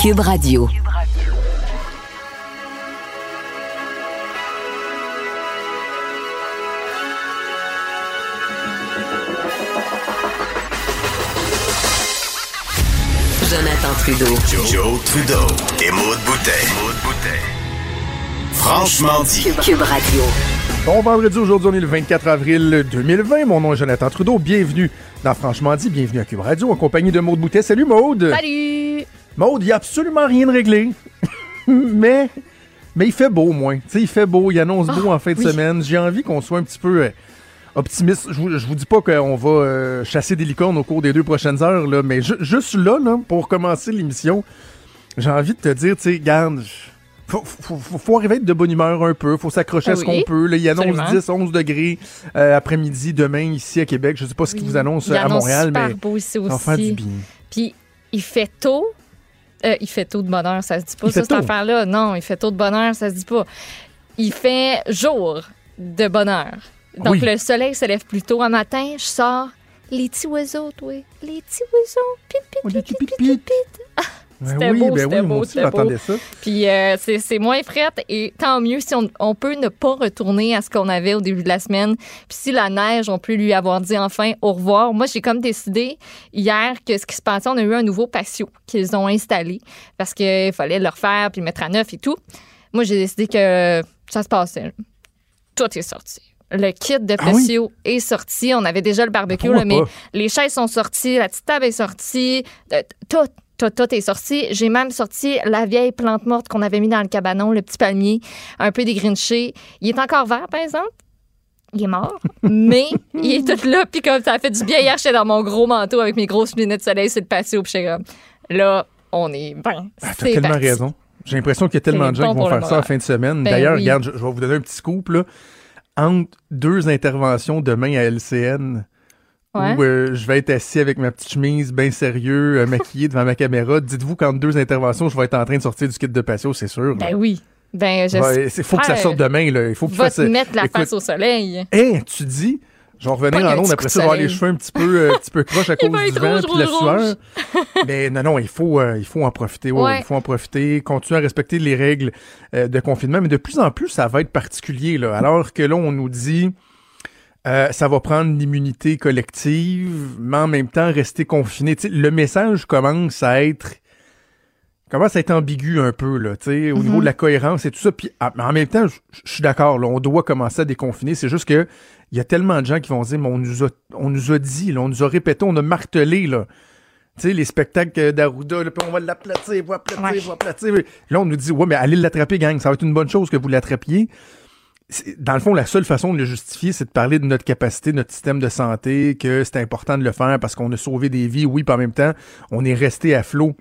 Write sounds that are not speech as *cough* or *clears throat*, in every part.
Cube Radio. Jonathan Trudeau. Joe, Trudeau et Maude Boutet. Franchement dit. Cube Radio. Bon vendredi, aujourd'hui on est le 24 avril 2020. Mon nom est Jonathan Trudeau. Bienvenue dans Franchement dit. Bienvenue à Cube Radio en compagnie de Maude Boutet. Salut Maude. Salut! Maude, il n'y a absolument rien de réglé. *laughs* mais, mais il fait beau au moins. Il fait beau, il annonce beau en fin de oui. semaine. J'ai envie qu'on soit un petit peu euh, optimiste. Je vous, vous dis pas qu'on va euh, chasser des licornes au cours des deux prochaines heures, là, mais ju- juste là, là, pour commencer l'émission, j'ai envie de te dire, tu sais, garde. Faut, faut, faut, faut arriver à être de bonne humeur un peu, faut s'accrocher à ce Ah oui, qu'on peut. Là, il annonce absolument. 10, 11 degrés euh, après-midi, demain, ici à Québec. Je sais pas ce qu'ils vous annoncent Il à annonce Montréal, super mais beau ici ça va faire du aussi. bien. Puis il fait tôt. Euh, il fait tôt de bonheur, ça se dit pas, ça, cette affaire-là. Non, il fait tôt de bonheur, ça se dit pas. Il fait jour de bonheur. Donc Oui. le soleil se lève plus tôt. Un matin, je sors. Les petits oiseaux, toi. Les petits oiseaux. Pit, pit, Oh, pit, petits pit, pit, pit, pit. C'était oui, beau, ben c'était oui, beau, c'était beau. ça. Puis euh, c'est c'est moins frette et tant mieux si on, on peut ne pas retourner à ce qu'on avait au début de la semaine. Puis si la neige, on peut lui avoir dit enfin au revoir. Moi, j'ai comme décidé hier que ce qui se passait, on a eu un nouveau patio qu'ils ont installé parce qu'il fallait le refaire puis le mettre à neuf et tout. Moi, j'ai décidé que ça se passait. Tout est sorti. Le kit de Ah oui? patio est sorti. On avait déjà le barbecue, là, mais les chaises sont sorties, la petite table est sortie, euh, tout, tout, est sorti. J'ai même sorti la vieille plante morte qu'on avait mis dans le cabanon, le petit palmier, un peu dégrinché. Il est encore vert, par exemple? Il est mort, *laughs* mais il est tout là, puis comme ça a fait du bien hier, j'étais dans mon gros manteau avec mes grosses lunettes de soleil sur le patio, puis comme, là, on est ben, Ah, T'as tellement parti. raison. J'ai l'impression qu'il y a tellement de gens bon qui vont faire ça en moral. fin de semaine. Ben D'ailleurs, oui. regarde, je, je vais vous donner un petit scoop. Là. Entre deux interventions demain à LCN, Ouais. où euh, je vais être assis avec ma petite chemise bien sérieux, euh, maquillé devant ma caméra, dites-vous qu'entre deux interventions, je vais être en train de sortir du kit de patio, c'est sûr. Ben oui. Ben, je Ouais, Il faut que ça sorte demain. Là. Il faut que tu fasses... te mettre la écoute, face au soleil. Hein, tu dis, je vais revenir en onde petit après ça, de avoir les cheveux un petit peu, euh, un petit peu croches à *laughs* cause du vent rouge, puis la sueur. Mais non, non, il faut, euh, il faut en profiter. ouais, Ouais. Il faut en profiter, continuer à respecter les règles euh, de confinement. Mais de plus en plus, ça va être particulier. Là. Alors que là, on nous dit, euh, ça va prendre l'immunité collective, mais en même temps, rester confiné. Le message commence à être commence à être ambigu un peu là, tu sais, au niveau de la cohérence et tout ça. Puis ah, mais en même temps, je suis d'accord, on doit commencer à déconfiner. C'est juste que il y a tellement de gens qui vont dire, mais on nous a, on nous a dit, là, on nous a répété, on a martelé là. Tu sais, les spectacles d'Arruda, on va l'aplatir, on va aplatir, Ouais. on va aplatir. Là, on nous dit, ouais, mais allez l'attraper, gang. Ça va être une bonne chose que vous l'attrapiez. Dans le fond, la seule façon de le justifier, c'est de parler de notre capacité, de notre système de santé, que c'est important de le faire parce qu'on a sauvé des vies, oui, puis en même temps, on est resté à flot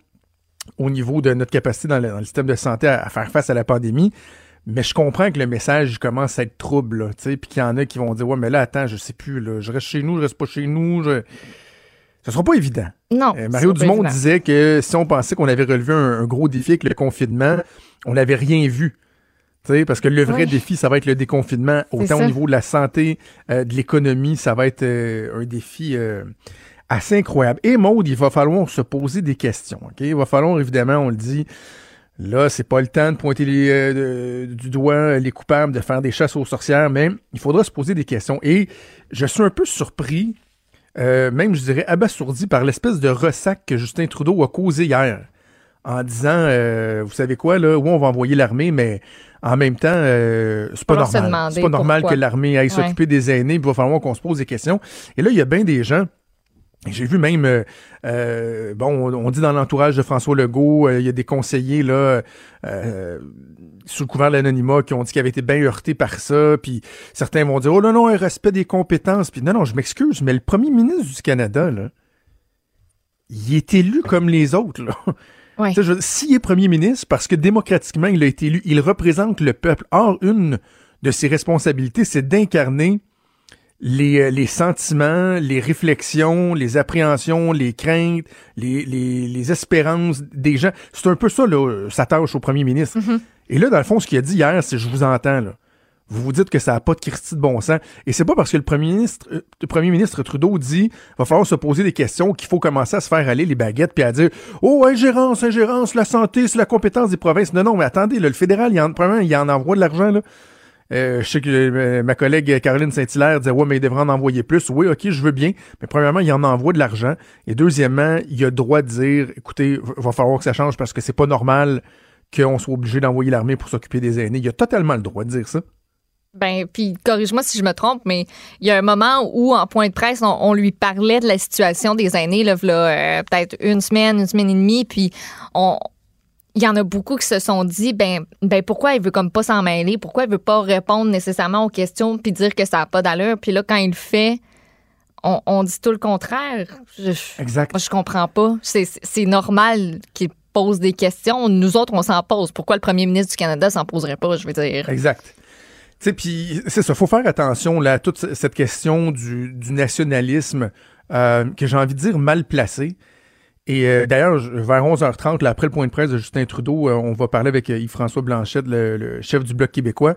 au niveau de notre capacité dans le, dans le système de santé à, à faire face à la pandémie. Mais je comprends que le message commence à être trouble, là, tu sais, puis qu'il y en a qui vont dire, ouais, mais là, attends, je sais plus, là, je reste chez nous, je reste pas chez nous, je... Ce sera pas évident. Non. Euh, Mario Dumont évident. disait que si on pensait qu'on avait relevé un, un gros défi avec le confinement, on n'avait rien vu. Parce que le vrai défi, ça va être le déconfinement, autant au niveau de la santé, euh, de l'économie, ça va être euh, un défi euh, assez incroyable. Et Maude, il va falloir se poser des questions. ok? Il va falloir, évidemment, on le dit, là, c'est pas le temps de pointer les, du doigt les coupables, de faire des chasses aux sorcières, mais il faudra se poser des questions. Et je suis un peu surpris même, je dirais, abasourdi par l'espèce de ressac que Justin Trudeau a causé hier. En disant, euh, vous savez quoi, là, oui, on va envoyer l'armée, mais en même temps, euh, c'est pas normal. C'est pas normal pourquoi. que l'armée aille Ouais. s'occuper des aînés, puis il va falloir qu'on se pose des questions. Et là, il y a bien des gens. J'ai vu même, euh, bon, on, dit dans l'entourage de François Legault, il y a des conseillers là, sous le couvert de l'anonymat, qui ont dit qu'ils avaient été bien heurtés par ça, puis certains vont dire, oh non, non, un respect des compétences, puis non, non, je m'excuse, mais le premier ministre du Canada, là, il est élu comme les autres, là. Ouais. S'il est premier ministre, parce que démocratiquement, il a été élu, il représente le peuple. Or, une de ses responsabilités, c'est d'incarner les, euh, les sentiments, les réflexions, les appréhensions, les craintes, les, les, les espérances des gens. C'est un peu ça, là, sa tâche au premier ministre. Et là, dans le fond, ce qu'il a dit hier, c'est je vous entends, là. Vous vous dites que ça n'a pas de Christie de bon sens. Et c'est pas parce que le premier ministre, euh, le premier ministre Trudeau dit va falloir se poser des questions qu'il faut commencer à se faire aller les baguettes puis à dire Oh, ingérence, ingérence, la santé, c'est la compétence des provinces. Non, non, mais attendez, là, le fédéral, il en, premièrement, il en envoie de l'argent, là. Euh, je sais que euh, ma collègue Caroline Saint-Hilaire disait Ouais, mais il devrait en envoyer plus. Oui, ok, je veux bien. Mais premièrement, il en envoie de l'argent. Et deuxièmement, il a droit de dire écoutez, va falloir que ça change parce que c'est pas normal qu'on soit obligé d'envoyer l'armée pour s'occuper des aînés. Il a totalement le droit de dire ça. Ben, puis corrige-moi si je me trompe, mais il y a un moment où, en point de presse, on, on lui parlait de la situation des aînés, là, euh, peut-être une semaine, une semaine et demie, puis on. Il y en a beaucoup qui se sont dit, ben, ben pourquoi il veut comme pas s'en mêler, pourquoi il veut pas répondre nécessairement aux questions puis dire que ça n'a pas d'allure, puis là quand il le fait, on, on dit tout le contraire. Je, Exact. moi je comprends pas. C'est c'est normal qu'il pose des questions. Nous autres on s'en pose. Pourquoi le premier ministre du Canada s'en poserait pas, je veux dire? Exact. Tu sais, puis c'est ça, faut faire attention là, à toute ce- cette question du, nationalisme euh, que j'ai envie de dire mal placé. Et euh, d'ailleurs, vers 11h30, là, après le point de presse de Justin Trudeau, euh, on va parler avec Yves-François Blanchette, le, chef du Bloc québécois.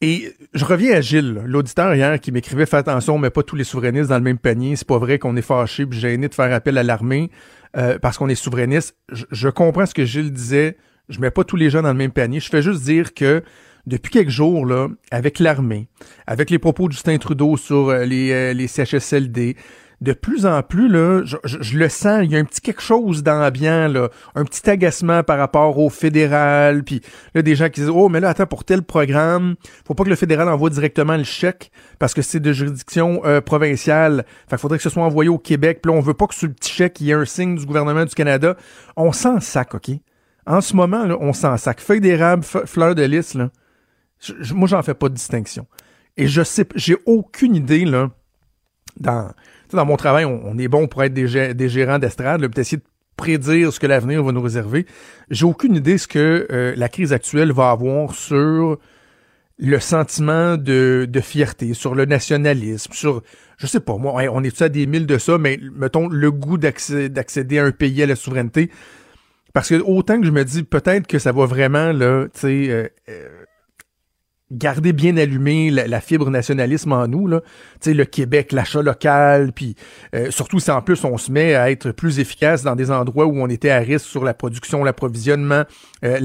Et je reviens à Gilles, l'auditeur hier qui m'écrivait Fais attention, mais pas tous les souverainistes dans le même panier. C'est pas vrai qu'on est fâché puis gêné de faire appel à l'armée parce qu'on est souverainiste. Je, je comprends ce que Gilles disait. Je mets pas tous les gens dans le même panier. Je fais juste dire que depuis quelques jours, là, avec l'armée, avec les propos de Justin Trudeau sur euh, les, euh, les CHSLD, de plus en plus, là, je, le sens, il y a un petit quelque chose d'ambiant, là, un petit agacement par rapport au fédéral, puis là, des gens qui disent, oh, mais là, attends, pour tel programme, faut pas que le fédéral envoie directement le chèque, parce que c'est de juridiction euh, provinciale, fait qu'il faudrait que ce soit envoyé au Québec, puis là, on veut pas que sur le petit chèque, il y ait un signe du gouvernement du Canada. On s'en sac, OK? En ce moment, là, on s'en sac. Feuille d'érable, fleur de lys, là, je- moi, j'en fais pas de distinction. Et je sais, j'ai aucune idée, là, dans, dans mon travail, on, est bon pour être des, gé- des gérants d'estrade, puis essayer de prédire ce que l'avenir va nous réserver. J'ai aucune idée ce que euh, la crise actuelle va avoir sur le sentiment de, fierté, sur le nationalisme, sur, je sais pas, moi, on est à des milles de ça, mais mettons le goût d'accé- d'accéder à un pays à la souveraineté. Parce que autant que je me dis peut-être que ça va vraiment, là, tu sais, euh, euh, garder bien allumé la, fibre nationalisme en nous, là. Tu sais, le Québec, l'achat local, puis euh, surtout si en plus on se met à être plus efficace dans des endroits où on était à risque sur la production, l'approvisionnement, euh,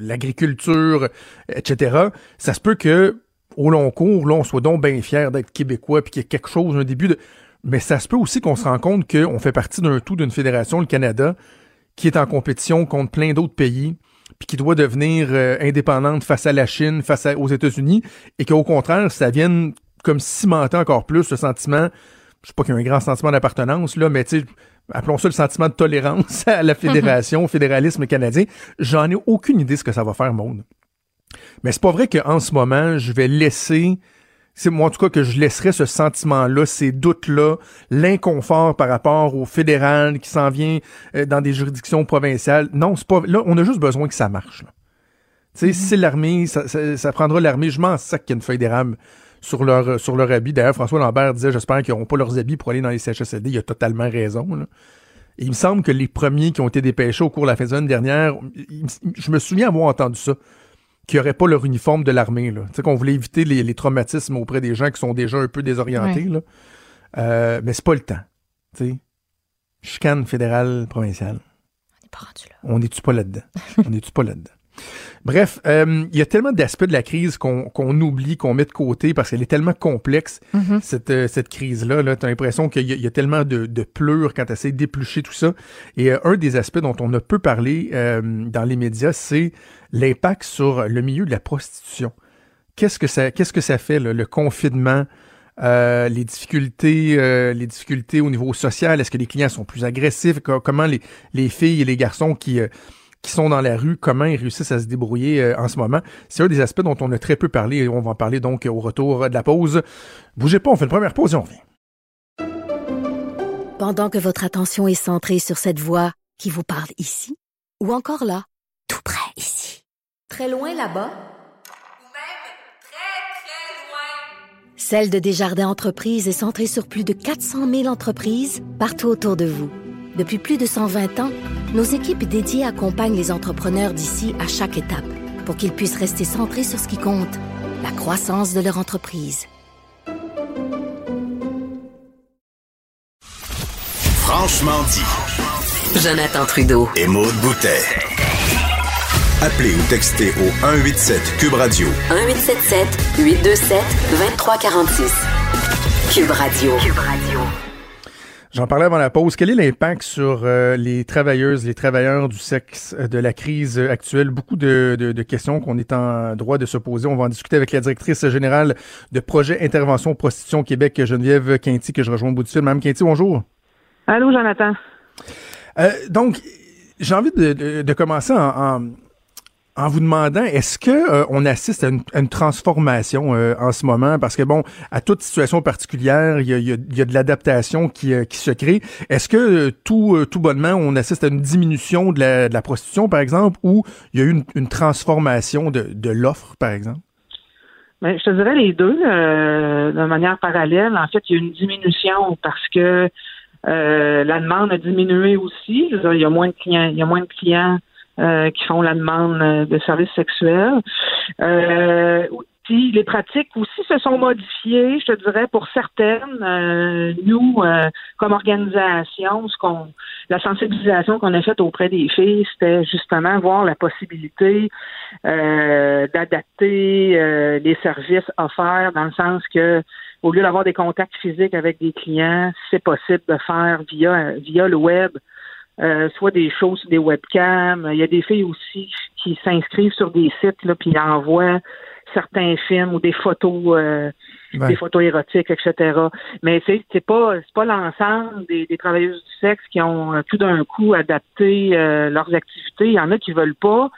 l'agriculture, etc. Ça se peut que au long cours, là, on soit donc bien fiers d'être québécois, puis qu'il y ait quelque chose, un début de... Mais ça se peut aussi qu'on se rend compte qu'on fait partie d'un tout d'une fédération, le Canada, qui est en compétition contre plein d'autres pays, puis qui doit devenir euh, indépendante face à la Chine, face aux États-Unis, et qu'au contraire, ça vienne comme cimenter encore plus le sentiment, je sais pas qu'il y a un grand sentiment d'appartenance, là, mais tu appelons ça le sentiment de tolérance *laughs* à la fédération, au fédéralisme canadien. J'en ai aucune idée ce que ça va faire, monde. Mais c'est pas vrai qu'en ce moment, je vais laisser c'est moi en tout cas que je laisserais ce sentiment-là, ces doutes-là, l'inconfort par rapport au fédéral qui s'en vient euh, dans des juridictions provinciales. Non, c'est pas. Là, on a juste besoin que ça marche. là. Tu sais, si c'est l'armée, ça, ça- ça prendra l'armée. Je m'en sac qu'il y a une feuille d'érable sur leur, euh, sur leur habit. D'ailleurs, François Lambert disait J'espère qu'ils n'auront pas leurs habits pour aller dans les CHSLD. Il a totalement raison. là. Et il me semble que les premiers qui ont été dépêchés au cours de la fin de semaine dernière, il- je me souviens avoir entendu ça qui n'auraient pas leur uniforme de l'armée. Tu sais, qu'on voulait éviter les, les traumatismes auprès des gens qui sont déjà un peu désorientés. Là. Euh, mais c'est pas le temps. Tu sais. Chicane fédérale, provinciale. On n'est pas rendu là. On n'est-tu pas là-dedans? *laughs* On n'est-tu pas là-dedans? Bref, euh, il y a tellement d'aspects de la crise qu'on oublie, qu'on met de côté parce qu'elle est tellement complexe, cette, euh, cette crise-là. Là, tu as l'impression qu'il y, a- il y a tellement de, de pleurs quand tu essaies d'éplucher tout ça. Et euh, un des aspects dont on a peu parlé dans les médias, c'est l'impact sur le milieu de la prostitution. Qu'est-ce que ça, qu'est-ce que ça fait, là, le confinement? Euh, les difficultés, euh, les difficultés au niveau social? Est-ce que les clients sont plus agressifs? Co- Comment les, les filles et les garçons qui euh, qui sont dans la rue, comment ils réussissent à se débrouiller euh, en ce moment. C'est un des aspects dont on a très peu parlé et on va en parler donc au retour de la pause. Bougez pas, on fait une première pause et on revient. pendant que votre attention est centrée sur cette voix qui vous parle ici, ou encore là, tout près ici, très loin là-bas, Ou même très, très loin. Celle de Desjardins Entreprises est centrée sur plus de 400 000 entreprises partout autour de vous. Depuis plus de 120 ans, nos équipes dédiées accompagnent les entrepreneurs d'ici à chaque étape pour qu'ils puissent rester centrés sur ce qui compte, la croissance de leur entreprise. Franchement dit. Jonathan Trudeau. Et Maude Boutet. Appelez ou textez au 187 Cube Radio 1877 827 2346. Cube Radio. Cube Radio. J'en parlais avant la pause. Quel est l'impact sur euh, les travailleuses, les travailleurs du sexe euh, de la crise actuelle? Beaucoup de, de- de questions qu'on est en droit de se poser. On va en discuter avec la directrice générale de Projet Intervention Prostitution Québec, Geneviève Quinty, que je rejoins au bout du fil. Mme Quinty, bonjour. Allô, Jonathan. Euh, donc, j'ai envie de, de- de commencer en, en- en vous demandant, est-ce que euh, on assiste à une, à une transformation euh, en ce moment? Parce que, bon, à toute situation particulière, il y a, y a- y a de l'adaptation qui, euh, qui se crée. Est-ce que euh, tout, euh, tout bonnement, on assiste à une diminution de la, de la prostitution, par exemple, ou il y a eu une, une transformation de, de l'offre, par exemple? Ben, je te dirais les deux euh, de manière parallèle. En fait, il y a une diminution parce que la demande a diminué aussi. Il y a moins de clients, il y a moins de clients euh, qui font la demande euh, de services sexuels. Euh, les pratiques aussi se sont modifiées, je te dirais, pour certaines. Euh, nous, euh, comme organisation, ce qu'on la sensibilisation qu'on a faite auprès des filles, c'était justement voir la possibilité euh, d'adapter euh, les services offerts dans le sens que au lieu d'avoir des contacts physiques avec des clients, c'est possible de faire via via le web, euh, soit des choses sur des webcams. Il y a des filles aussi qui s'inscrivent sur des sites là, puis envoient certains films ou des photos euh, Ouais. des photos érotiques, etc. Mais c'est c'est pas c'est pas l'ensemble des, des travailleuses du sexe qui ont euh, tout d'un coup adapté euh, leurs activités. Il y en a qui veulent pas.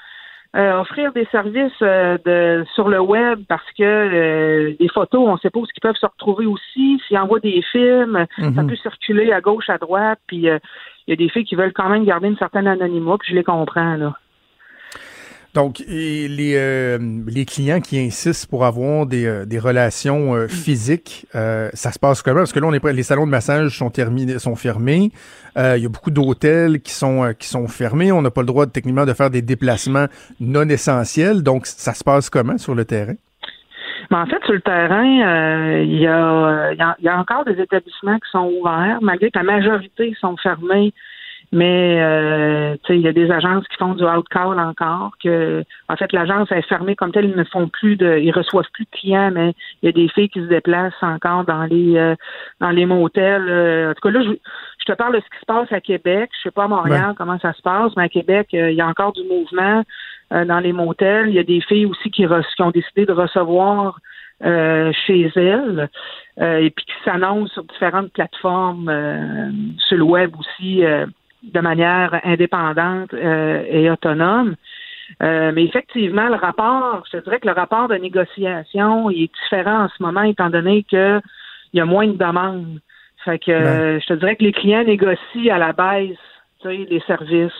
Euh, offrir des services euh, de sur le web parce que euh, des photos, on sait pas où ils peuvent se retrouver aussi. S'ils envoient des films, ça Mhm. peut circuler à gauche, à droite, puis euh, il y a des filles qui veulent quand même garder une certaine anonymat, puis je les comprends là. Donc, et les, euh, les clients qui insistent pour avoir des, euh, des relations euh, physiques, euh, ça se passe comment? Parce que là, on est prêt- les salons de massage sont terminés, sont fermés. Euh, Il y a beaucoup d'hôtels qui sont euh, qui sont fermés. On n'a pas le droit techniquement de faire des déplacements non essentiels. Donc, ça se passe comment sur le terrain? Mais en fait, sur le terrain, euh, il y, a, y a- il y a encore des établissements qui sont ouverts, malgré que la majorité sont fermés. Mais euh, il y a des agences qui font du out-call encore. Que, en fait, l'agence est fermée comme telle. Ils ne font plus de, ils reçoivent plus de clients, mais il y a des filles qui se déplacent encore dans les euh, dans les motels. Euh, en tout cas, là, je, je te parle de ce qui se passe à Québec. Je sais pas à Montréal comment ça se passe, mais à Québec, euh, il y a encore du mouvement euh, dans les motels. Il y a des filles aussi qui, re- qui ont décidé de recevoir euh, chez elles euh, et puis qui s'annoncent sur différentes plateformes euh, sur le web aussi euh, de manière indépendante euh, et autonome. Euh, mais effectivement, le rapport, je te dirais que le rapport de négociation il est différent en ce moment, étant donné que il y a moins de demandes. Fait que euh, je te dirais que les clients négocient à la baisse tu sais, les services.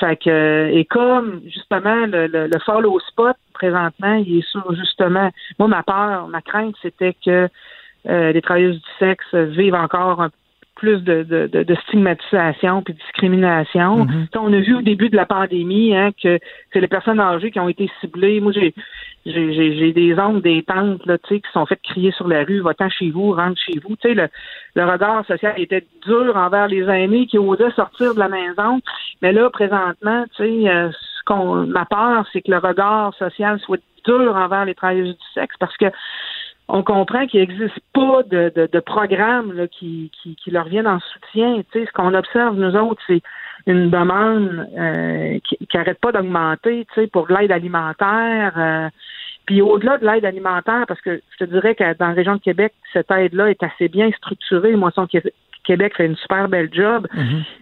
Fait que et comme justement le, le, le follow spot présentement, il est sur justement moi ma peur, ma crainte, c'était que euh, les travailleuses du sexe vivent encore un plus de, de, de, de stigmatisation puis de discrimination. Mhm. On a vu au début de la pandémie hein, que c'est les personnes âgées qui ont été ciblées. Moi, j'ai des oncles, des tantes là, tu sais, qui sont faites crier sur la rue, va-t'en chez vous, rentre chez vous. Tu sais, le, le regard social était dur envers les aînés qui osaient sortir de la maison. Mais là, présentement, tu sais, euh, ce qu'on ma peur, c'est que le regard social soit dur envers les travailleuses du sexe parce que on comprend qu'il n'existe pas de, de, de programme là, qui, qui, qui leur viennent en soutien. Tu sais, ce qu'on observe, nous autres, c'est une demande euh, qui n'arrête pas d'augmenter tu sais, pour de l'aide alimentaire. euh, puis au-delà de l'aide alimentaire, parce que je te dirais que dans la région de Québec, cette aide-là est assez bien structurée. Moisson Qué- Québec fait une super belle job,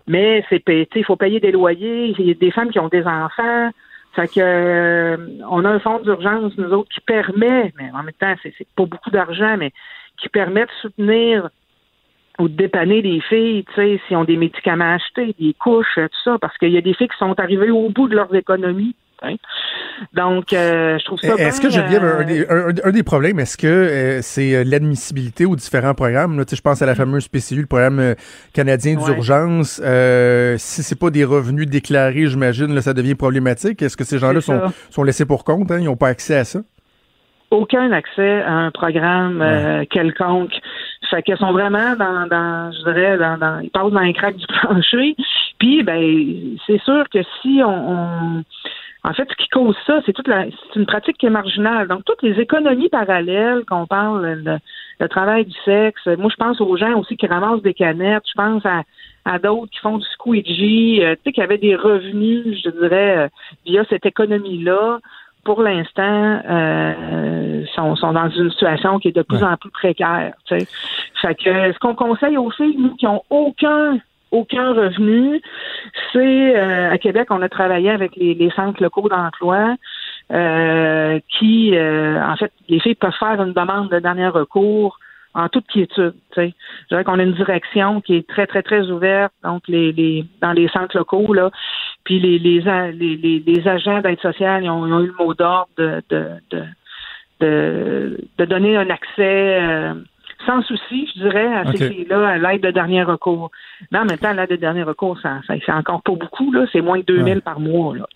mais c'est payé- tu sais, il faut payer des loyers, il y a des femmes qui ont des enfants. Fait que euh, on a un fonds d'urgence, nous autres, qui permet, mais en même temps, c'est pas beaucoup d'argent, mais qui permet de soutenir ou de dépanner les filles, tu sais, s'ils ont des médicaments à acheter, des couches, tout ça, parce qu'il y a des filles qui sont arrivées au bout de leurs économies. Hein. Donc, euh, je trouve ça. Est-ce bien, que Geneviève, euh, un, des, un- un des problèmes, est-ce que euh, c'est euh, l'admissibilité aux différents programmes? Là, tu sais, je pense à la fameuse PCU, le programme canadien Ouais. d'urgence. Si c'est pas des revenus déclarés, j'imagine, ça devient problématique. Est-ce que ces gens-là sont, laissés pour compte? Hein? Ils n'ont pas accès à ça? aucun accès à un programme quelconque. Fait qu'ils sont vraiment dans, dans je dirais, dans, dans, ils passent dans les craques du *laughs* plancher. Puis, ben, c'est sûr que si on, on- en fait, ce qui cause ça, c'est toute la, c'est une pratique qui est marginale. Donc, toutes les économies parallèles qu'on parle, le, le travail du sexe. Moi, je pense aux gens aussi qui ramassent des canettes. Je pense à, à d'autres qui font du squeegee, euh, tu sais, qui avaient des revenus, je dirais, euh, via cette économie-là pour l'instant, euh, sont, sont dans une situation qui est de plus en plus précaire. tu sais. Fait que ce qu'on conseille aux filles, nous, qui ont aucun aucun revenu, c'est euh, à Québec, on a travaillé avec les, les centres locaux d'emploi euh, qui, euh, en fait, les filles peuvent faire une demande de dernier recours en toute quiétude. tu sais. Je dirais qu'on a une direction qui est très, très, très ouverte, donc les, les dans les centres locaux, là. Puis les, les, les, les agents d'aide sociale, ils ont, ils ont eu le mot d'ordre de, de, de, de, de donner un accès euh, sans souci, je dirais, à ces filles-là, à l'aide de dernier recours. Mais en même temps, l'aide de dernier recours, ça, ça c'est encore pas beaucoup, là. C'est moins de 2000 Ouais. par mois, là.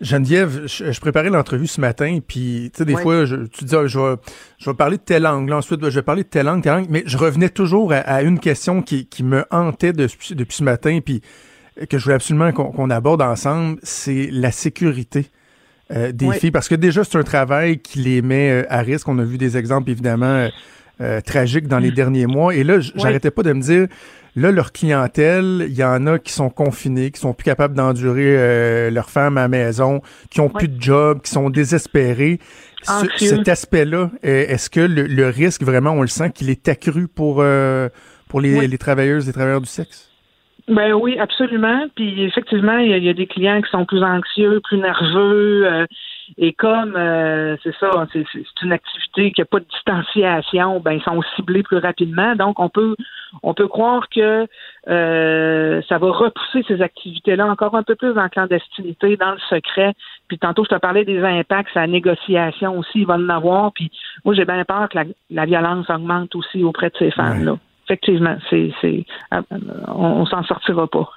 Geneviève, je, je préparais l'entrevue ce matin, puis tu sais, des fois, je, tu dis, ah, je, vais, je vais parler de telle langue, là, ensuite, je vais parler de telle langue, telle langue, mais je revenais toujours à, à une question qui, qui me hantait depuis, depuis ce matin, puis que je voulais absolument qu'on aborde ensemble, c'est la sécurité euh, des filles, parce que déjà, c'est un travail qui les met euh, à risque. On a vu des exemples, évidemment, euh, tragiques dans les derniers mois, et là, j'arrêtais pas de me dire, Là, leur clientèle, il y en a qui sont confinés, qui sont plus capables d'endurer euh, leur femme à la maison, qui ont plus de job, qui sont désespérés. Ce- cet aspect-là, est-ce que le, le risque, vraiment, on le sent qu'il est accru pour, euh, pour les, Oui. les travailleuses et travailleurs du sexe? Ben oui, absolument. Puis effectivement, il y, a- il y a des clients qui sont plus anxieux, plus nerveux. euh, et comme euh, c'est ça, c'est une activité qui n'a pas de distanciation, ben ils sont ciblés plus rapidement. Donc on peut on peut croire que euh, ça va repousser ces activités-là encore un peu plus dans la clandestinité, dans le secret. Puis tantôt, je te parlais des impacts, la négociation aussi, il va en avoir. Puis moi, j'ai bien peur que la, la violence augmente aussi auprès de ces femmes-là. Effectivement, c'est, c'est, euh, on, on s'en sortira pas.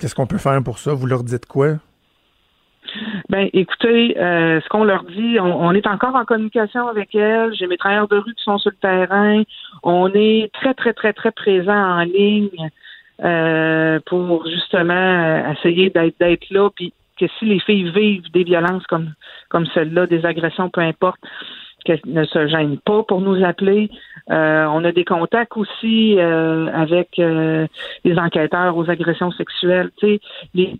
Qu'est-ce qu'on peut faire pour ça? Vous leur dites quoi? Ben, écoutez, euh, ce qu'on leur dit, on, on est encore en communication avec elles. J'ai mes travailleurs de rue qui sont sur le terrain. On est très, très, très, très présent en ligne euh, pour justement euh, essayer d'être, d'être là. Puis que si les filles vivent des violences comme, comme celle-là, des agressions, peu importe, qu'elles ne se gênent pas pour nous appeler. Euh, on a des contacts aussi euh, avec euh, les enquêteurs aux agressions sexuelles. Tu sais, les,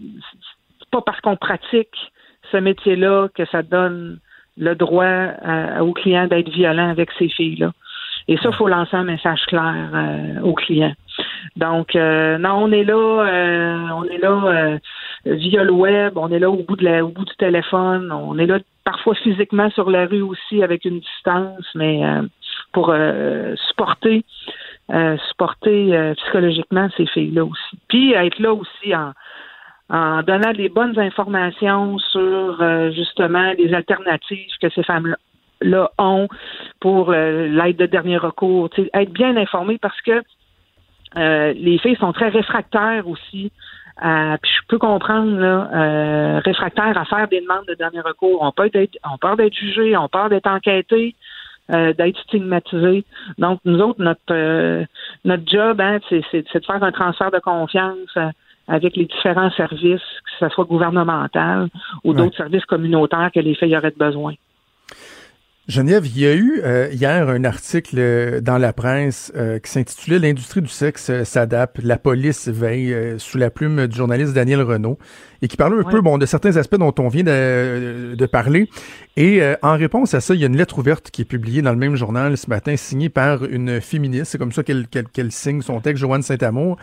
pas parce qu'on pratique ce métier-là que ça donne le droit à- aux clients d'être violents avec ces filles-là. Et ça, il faut lancer un message clair euh, aux clients. Donc, euh, non, on est là, euh, on est là euh, via le web, on est là au bout de la, au bout du téléphone, on est là parfois physiquement sur la rue aussi avec une distance, mais euh, pour euh, supporter, supporter psychologiquement ces filles-là aussi. Puis être là aussi en en donnant des bonnes informations sur euh, justement les alternatives que ces femmes-là là ont pour euh, l'aide de dernier recours. Être bien informé parce que euh, les filles sont très réfractaires aussi. à- puis je peux comprendre là, euh, réfractaires à faire des demandes de dernier recours. On peut être, on peur d'être jugé, on peur d'être enquêté, euh, d'être stigmatisé. Donc nous autres, notre euh, notre job, hein, c'est, de faire un transfert de confiance. Avec les différents services, que ce soit gouvernemental ou Ouais. d'autres services communautaires que les filles auraient besoin. Geneviève, il y a eu euh, hier un article euh, dans la presse euh, qui s'intitulait L'industrie du sexe s'adapte, la police veille, euh, sous la plume du journaliste Daniel Renault, et qui parlait un Ouais. peu bon de certains aspects dont on vient de, de parler. Et euh, en réponse à ça, il y a une lettre ouverte qui est publiée dans le même journal ce matin, signée par une féministe. C'est comme ça qu'elle qu'elle signe son texte, Joanne Saint-Amour.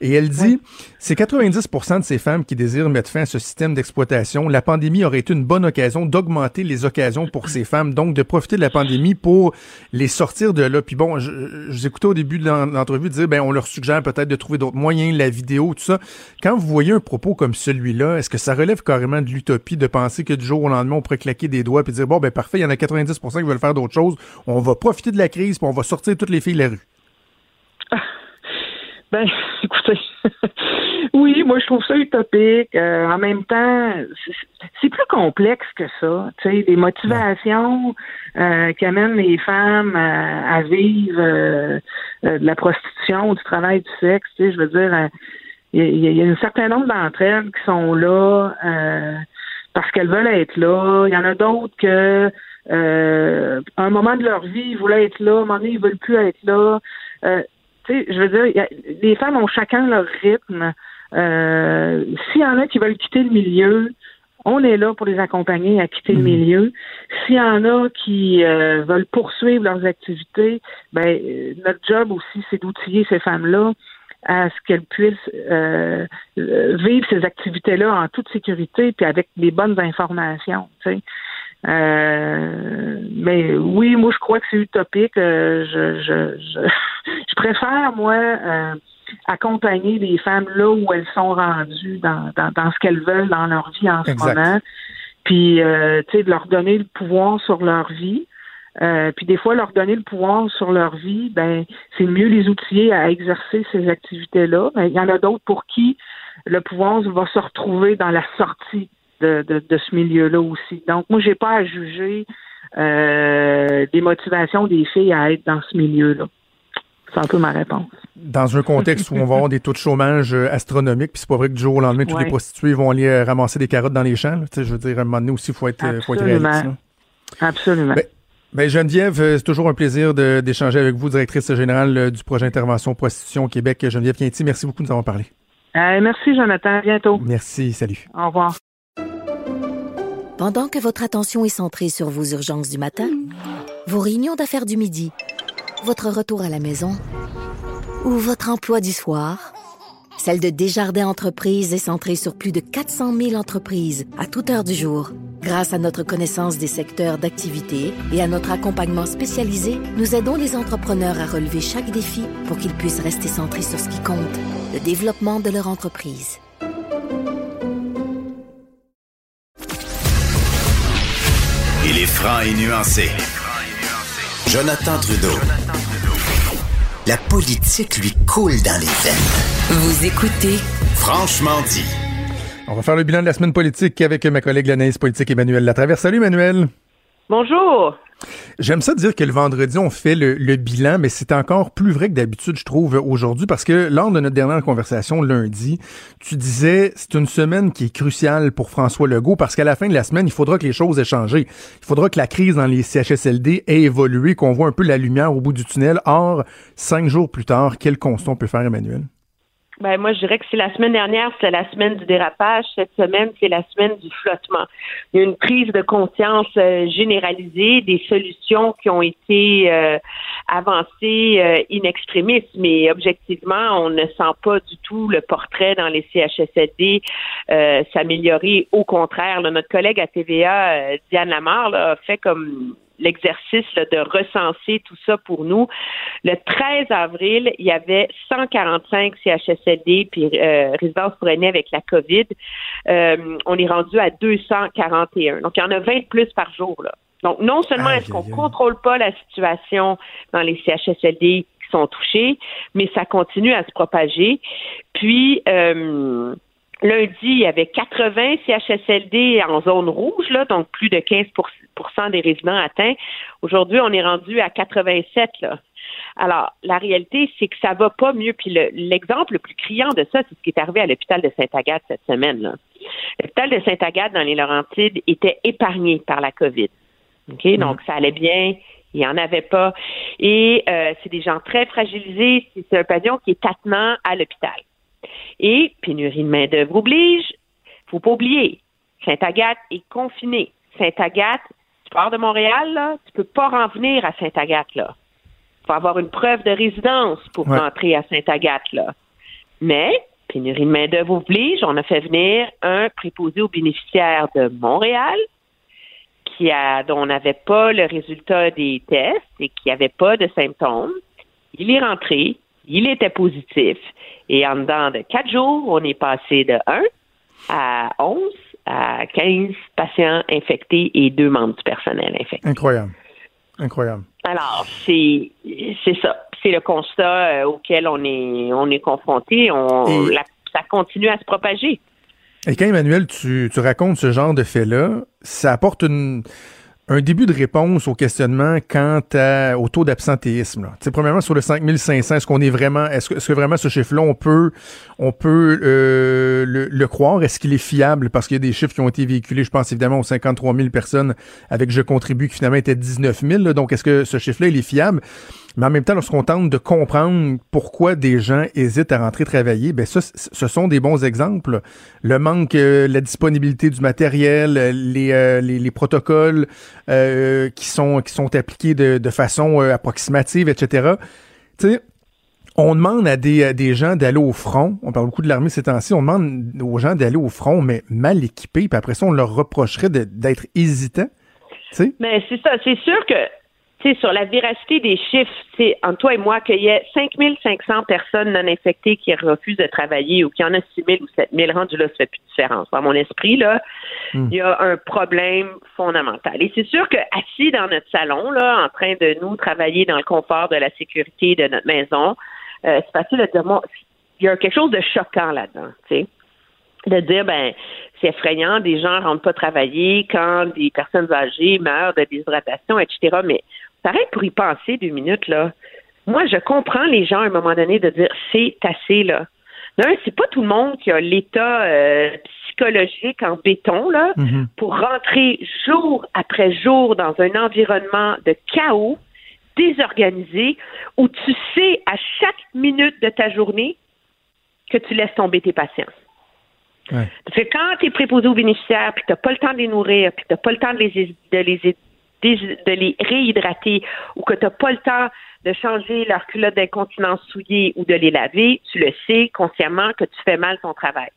Et elle dit, c'est 90% de ces femmes qui désirent mettre fin à ce système d'exploitation. La pandémie aurait été une bonne occasion d'augmenter les occasions pour ces femmes, donc de profité de la pandémie pour les sortir de là. Puis bon, je, je vous écoutais au début de l'entrevue dire, ben on leur suggère peut-être de trouver d'autres moyens, la vidéo, tout ça. Quand vous voyez un propos comme celui-là, est-ce que ça relève carrément de l'utopie de penser que du jour au lendemain, on pourrait claquer des doigts et dire, bon, ben parfait, il y en a 90% qui veulent faire d'autres choses. On va profiter de la crise, puis on va sortir toutes les filles de la rue. *laughs* Ben, *laughs* écoutez, *laughs* oui, moi je trouve ça utopique. Euh, en même temps, c'est plus complexe que ça. Tu sais, les motivations euh, qui amènent les femmes à, vivre euh, de la prostitution, du travail du sexe. Tu sais, je veux dire, il y, a un certain nombre d'entre elles qui sont là parce qu'elles veulent être là. Il y en a d'autres que à un moment de leur vie, ils voulaient être là, à un moment donné, ils veulent plus être là je veux dire, les femmes ont chacun leur rythme. Euh, S'il y en a qui veulent quitter le milieu, on est là pour les accompagner à quitter le mhm. milieu. S'il y en a qui euh, veulent poursuivre leurs activités, ben notre job aussi, c'est d'outiller ces femmes-là à ce qu'elles puissent euh, vivre ces activités-là en toute sécurité puis avec les bonnes informations. Tu sais. Euh, mais oui, moi je crois que c'est utopique. Euh, je, je, je, *laughs* je, préfère moi euh, accompagner les femmes là où elles sont rendues dans, dans, dans ce qu'elles veulent dans leur vie en ce moment. Puis euh, tu sais, de leur donner le pouvoir sur leur vie. Puis des fois, leur donner le pouvoir sur leur vie, ben c'est mieux les outiller à exercer ces activités-là. Mais il y en a d'autres pour qui le pouvoir va se retrouver dans la sortie de, de, ce milieu-là aussi. Donc, moi, j'ai pas à juger euh, des motivations des filles à être dans ce milieu-là. C'est un peu ma réponse. Dans un contexte où on va avoir des taux de chômage euh, astronomiques, puis c'est pas vrai que du jour au lendemain, tous les prostituées vont aller euh, ramasser des carottes dans les champs. je veux dire, à un moment donné aussi, il faut être, faut être réaliste. Absolument. Ben, ben Geneviève, c'est toujours un plaisir d'échanger avec vous, directrice générale du projet Intervention Prostitution Québec. Geneviève Quinty, merci beaucoup de nous avoir parlé. merci, Jonathan. À bientôt. Merci. Salut. Au revoir. Pendant que votre attention est centrée sur vos urgences du matin, vos réunions d'affaires du midi, votre retour à la maison ou votre emploi du soir, celle de Desjardins Entreprises est centrée sur plus de 400 000 entreprises à toute heure du jour. Grâce à notre connaissance des secteurs d'activité et à notre accompagnement spécialisé, nous aidons les entrepreneurs à relever chaque défi pour qu'ils puissent rester centrés sur ce qui compte, le développement de leur entreprise. Il est franc et nuancé. Jonathan Trudeau. La politique lui coule dans les veines. Vous écoutez Franchement dit. On va faire le bilan de la semaine politique avec ma collègue l'analyse politique Emmanuel Latraverse. Salut Emmanuel. Bonjour. J'aime ça dire que le vendredi, on fait le, bilan, mais c'est encore plus vrai que d'habitude, je trouve, aujourd'hui, parce que lors de notre dernière conversation lundi, tu disais c'est une semaine qui est cruciale pour François Legault, parce qu'à la fin de la semaine, il faudra que les choses aient changé. Il faudra que la crise dans les CHSLD ait évolué, qu'on voit un peu la lumière au bout du tunnel. Or, cinq jours plus tard, quel constat on peut faire, Emmanuel? Ben, moi, je dirais que c'est la semaine dernière, c'est la semaine du dérapage. Cette semaine, c'est la semaine du flottement. Il y a une prise de conscience euh, généralisée, des solutions qui ont été euh, avancées euh, in extremis, mais objectivement, on ne sent pas du tout le portrait dans les CHSLD s'améliorer. Au contraire, notre collègue à TVA, Diane Lamar, a fait comme l'exercice de recenser tout ça pour nous. Le 13 avril, il y avait 145 CHSLD puis euh, résidences pour aînés avec la COVID. Euh, on est rendu à 241. Donc, il y en a 20 de plus par jour. Là. Donc, non seulement est-ce qu'on contrôle pas la situation dans les CHSLD qui sont touchés, mais ça continue à se propager. Puis, euh, Lundi, il y avait 80 CHSLD en zone rouge, là, donc plus de 15% des résidents atteints. Aujourd'hui, on est rendu à 87. Là. Alors, la réalité, c'est que ça va pas mieux. Puis l'exemple le, plus criant de ça, c'est ce qui est arrivé à l'hôpital de Sainte-Agathe cette semaine. L'hôpital de Sainte-Agathe dans les Laurentides était épargné par la COVID. OK? Mm. Donc, ça allait bien. Il n'y en avait pas. Et euh, c'est des gens très fragilisés. C'est un pavillon qui est attenant à l'hôpital. Et pénurie de main-d'œuvre oblige. Faut pas oublier, Sainte-Agathe est confinée. Sainte-Agathe, tu pars de Montréal, là, tu peux pas revenir à Sainte-Agathe, là. Faut avoir une preuve de résidence pour rentrer à Sainte-Agathe, là. Mais, pénurie de main-d'œuvre oblige, on a fait venir un préposé aux bénéficiaires de Montréal, qui a, dont on n'avait pas le résultat des tests et qui n'avait pas de symptômes. Il est rentré, il était positif. Et en dedans de quatre jours, on est passé de 1 à 11 à 15 patients infectés et deux membres du personnel infectés. Incroyable. Incroyable. Alors, c'est c'est ça. C'est le constat euh, auquel on est on est confronté. On, Et- la- ça continue à se propager. Et quand, Emmanuel, tu, tu racontes ce genre de fait-là, ça apporte une, un début de réponse au questionnement quant à- au taux d'absentéisme. premièrement, sur le 5500, est-ce qu'on est vraiment, est-ce que, est-ce que vraiment ce chiffre-là, on peut, on peut euh, le, le croire? Est-ce qu'il est fiable? Parce qu'il y a des chiffres qui ont été véhiculés, je pense évidemment aux 53 000 personnes avec Je contribue, qui finalement étaient 19 000. là. Donc, est-ce que ce chiffre-là, il est fiable? Mais en même temps, lorsqu'on tente de comprendre pourquoi des gens hésitent à rentrer travailler, ben ça, c- ce sont des bons exemples. Le manque, euh, la disponibilité du matériel, euh, les, euh, les, les protocoles euh, qui sont qui sont appliqués de, de façon euh, approximative, etc. Tu sais, on demande à des, des gens d'aller au front. On parle beaucoup de l'armée ces temps-ci. On demande aux gens d'aller au front, mais mal équipés. Puis après ça, on leur reprocherait d'être hésitants. Mais c'est ça. C'est sûr que, sais, sur la véracité des chiffres, c'est entre toi et moi qu'il y ait 5500 personnes non infectées qui refusent de travailler ou qu'il y en a 6000 ou 7000 rendus là, ça fait plus de différence. Dans mon esprit, là, il y a un problème fondamental. Et c'est sûr que assis dans notre salon, là, en train de nous travailler dans le confort de la sécurité de notre maison, euh, c'est facile de dire, moi, il y a quelque chose de choquant là-dedans, tu sais de dire ben c'est effrayant, des gens rentrent pas travailler quand des personnes âgées meurent de déshydratation, etc. Mais pareil pour y penser deux minutes là. Moi, je comprends les gens à un moment donné de dire c'est assez là. D'un, c'est pas tout le monde qui a l'état euh, psychologique en béton là pour rentrer jour après jour dans un environnement de chaos, désorganisé, où tu sais à chaque minute de ta journée que tu laisses tomber tes patients. Ouais. Parce que quand tu es préposé aux bénéficiaires, puis tu n'as pas le temps de les nourrir, puis tu n'as pas le temps de les, de les, de les réhydrater, ou que tu n'as pas le temps de changer leur culotte d'incontinence souillée ou de les laver, tu le sais consciemment que tu fais mal ton travail.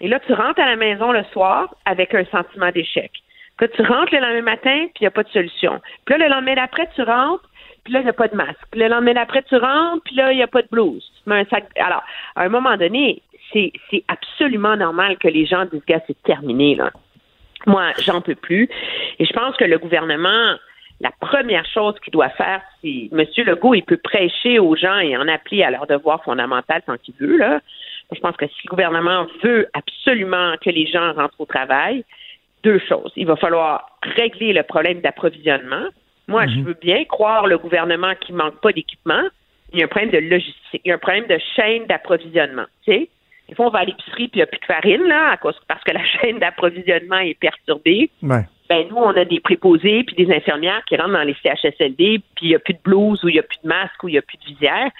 Et là, tu rentres à la maison le soir avec un sentiment d'échec. Que tu rentres le lendemain matin, puis il n'y a pas de solution. Puis là, le lendemain d'après, tu rentres, puis là, il n'y a pas de masque. Puis le lendemain d'après, tu rentres, puis là, il n'y a pas de blouse. Tu mets un sac. Alors, à un moment donné, c'est c'est absolument normal que les gens disent, gars, c'est terminé, là. Moi, j'en peux plus. Et je pense que le gouvernement, la première chose qu'il doit faire, c'est, M. Legault, il peut prêcher aux gens et en appeler à leur devoir fondamental tant qu'il veut, là. Je pense que si le gouvernement veut absolument que les gens rentrent au travail, deux choses. Il va falloir régler le problème d'approvisionnement. Moi, je veux bien croire le gouvernement qui manque pas d'équipement. Il y a un problème de logistique. Il y a un problème de chaîne d'approvisionnement. Tu sais? Des fois, on va à l'épicerie puis il n'y a plus de farine, là, à cause, parce que la *laughs* chaîne d'approvisionnement est perturbée. Ouais. Ben, nous, on a des préposés puis des infirmières qui rentrent dans les CHSLD puis il n'y a plus de blouse ou il n'y a plus de masque ou il n'y a plus de visière.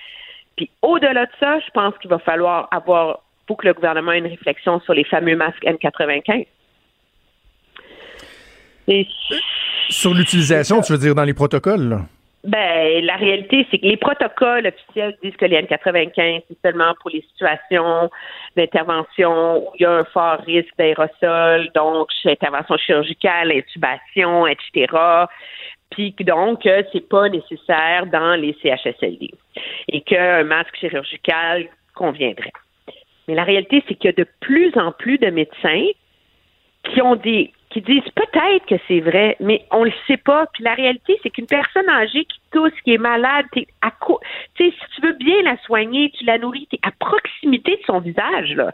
Puis au-delà de ça, je pense qu'il va falloir avoir, faut que le gouvernement ait une réflexion sur les fameux masques N95. Et Sur l'utilisation, tu veux dire dans les protocoles, là? Ben, la réalité, c'est que les protocoles officiels disent que les N95, c'est seulement pour les situations d'intervention où il y a un fort risque d'aérosol, donc intervention chirurgicale, intubation, etc. Puis donc, euh, c'est pas nécessaire dans les CHSLD et qu'un masque chirurgical conviendrait. Mais la réalité, c'est qu'il y a de plus en plus de médecins qui ont des qui disent peut-être que c'est vrai, mais on le sait pas. Puis la réalité, c'est qu'une personne âgée qui tousse, qui est malade, t'es à co- tu si tu veux bien la soigner, tu la nourris, t'es à proximité de son visage, là.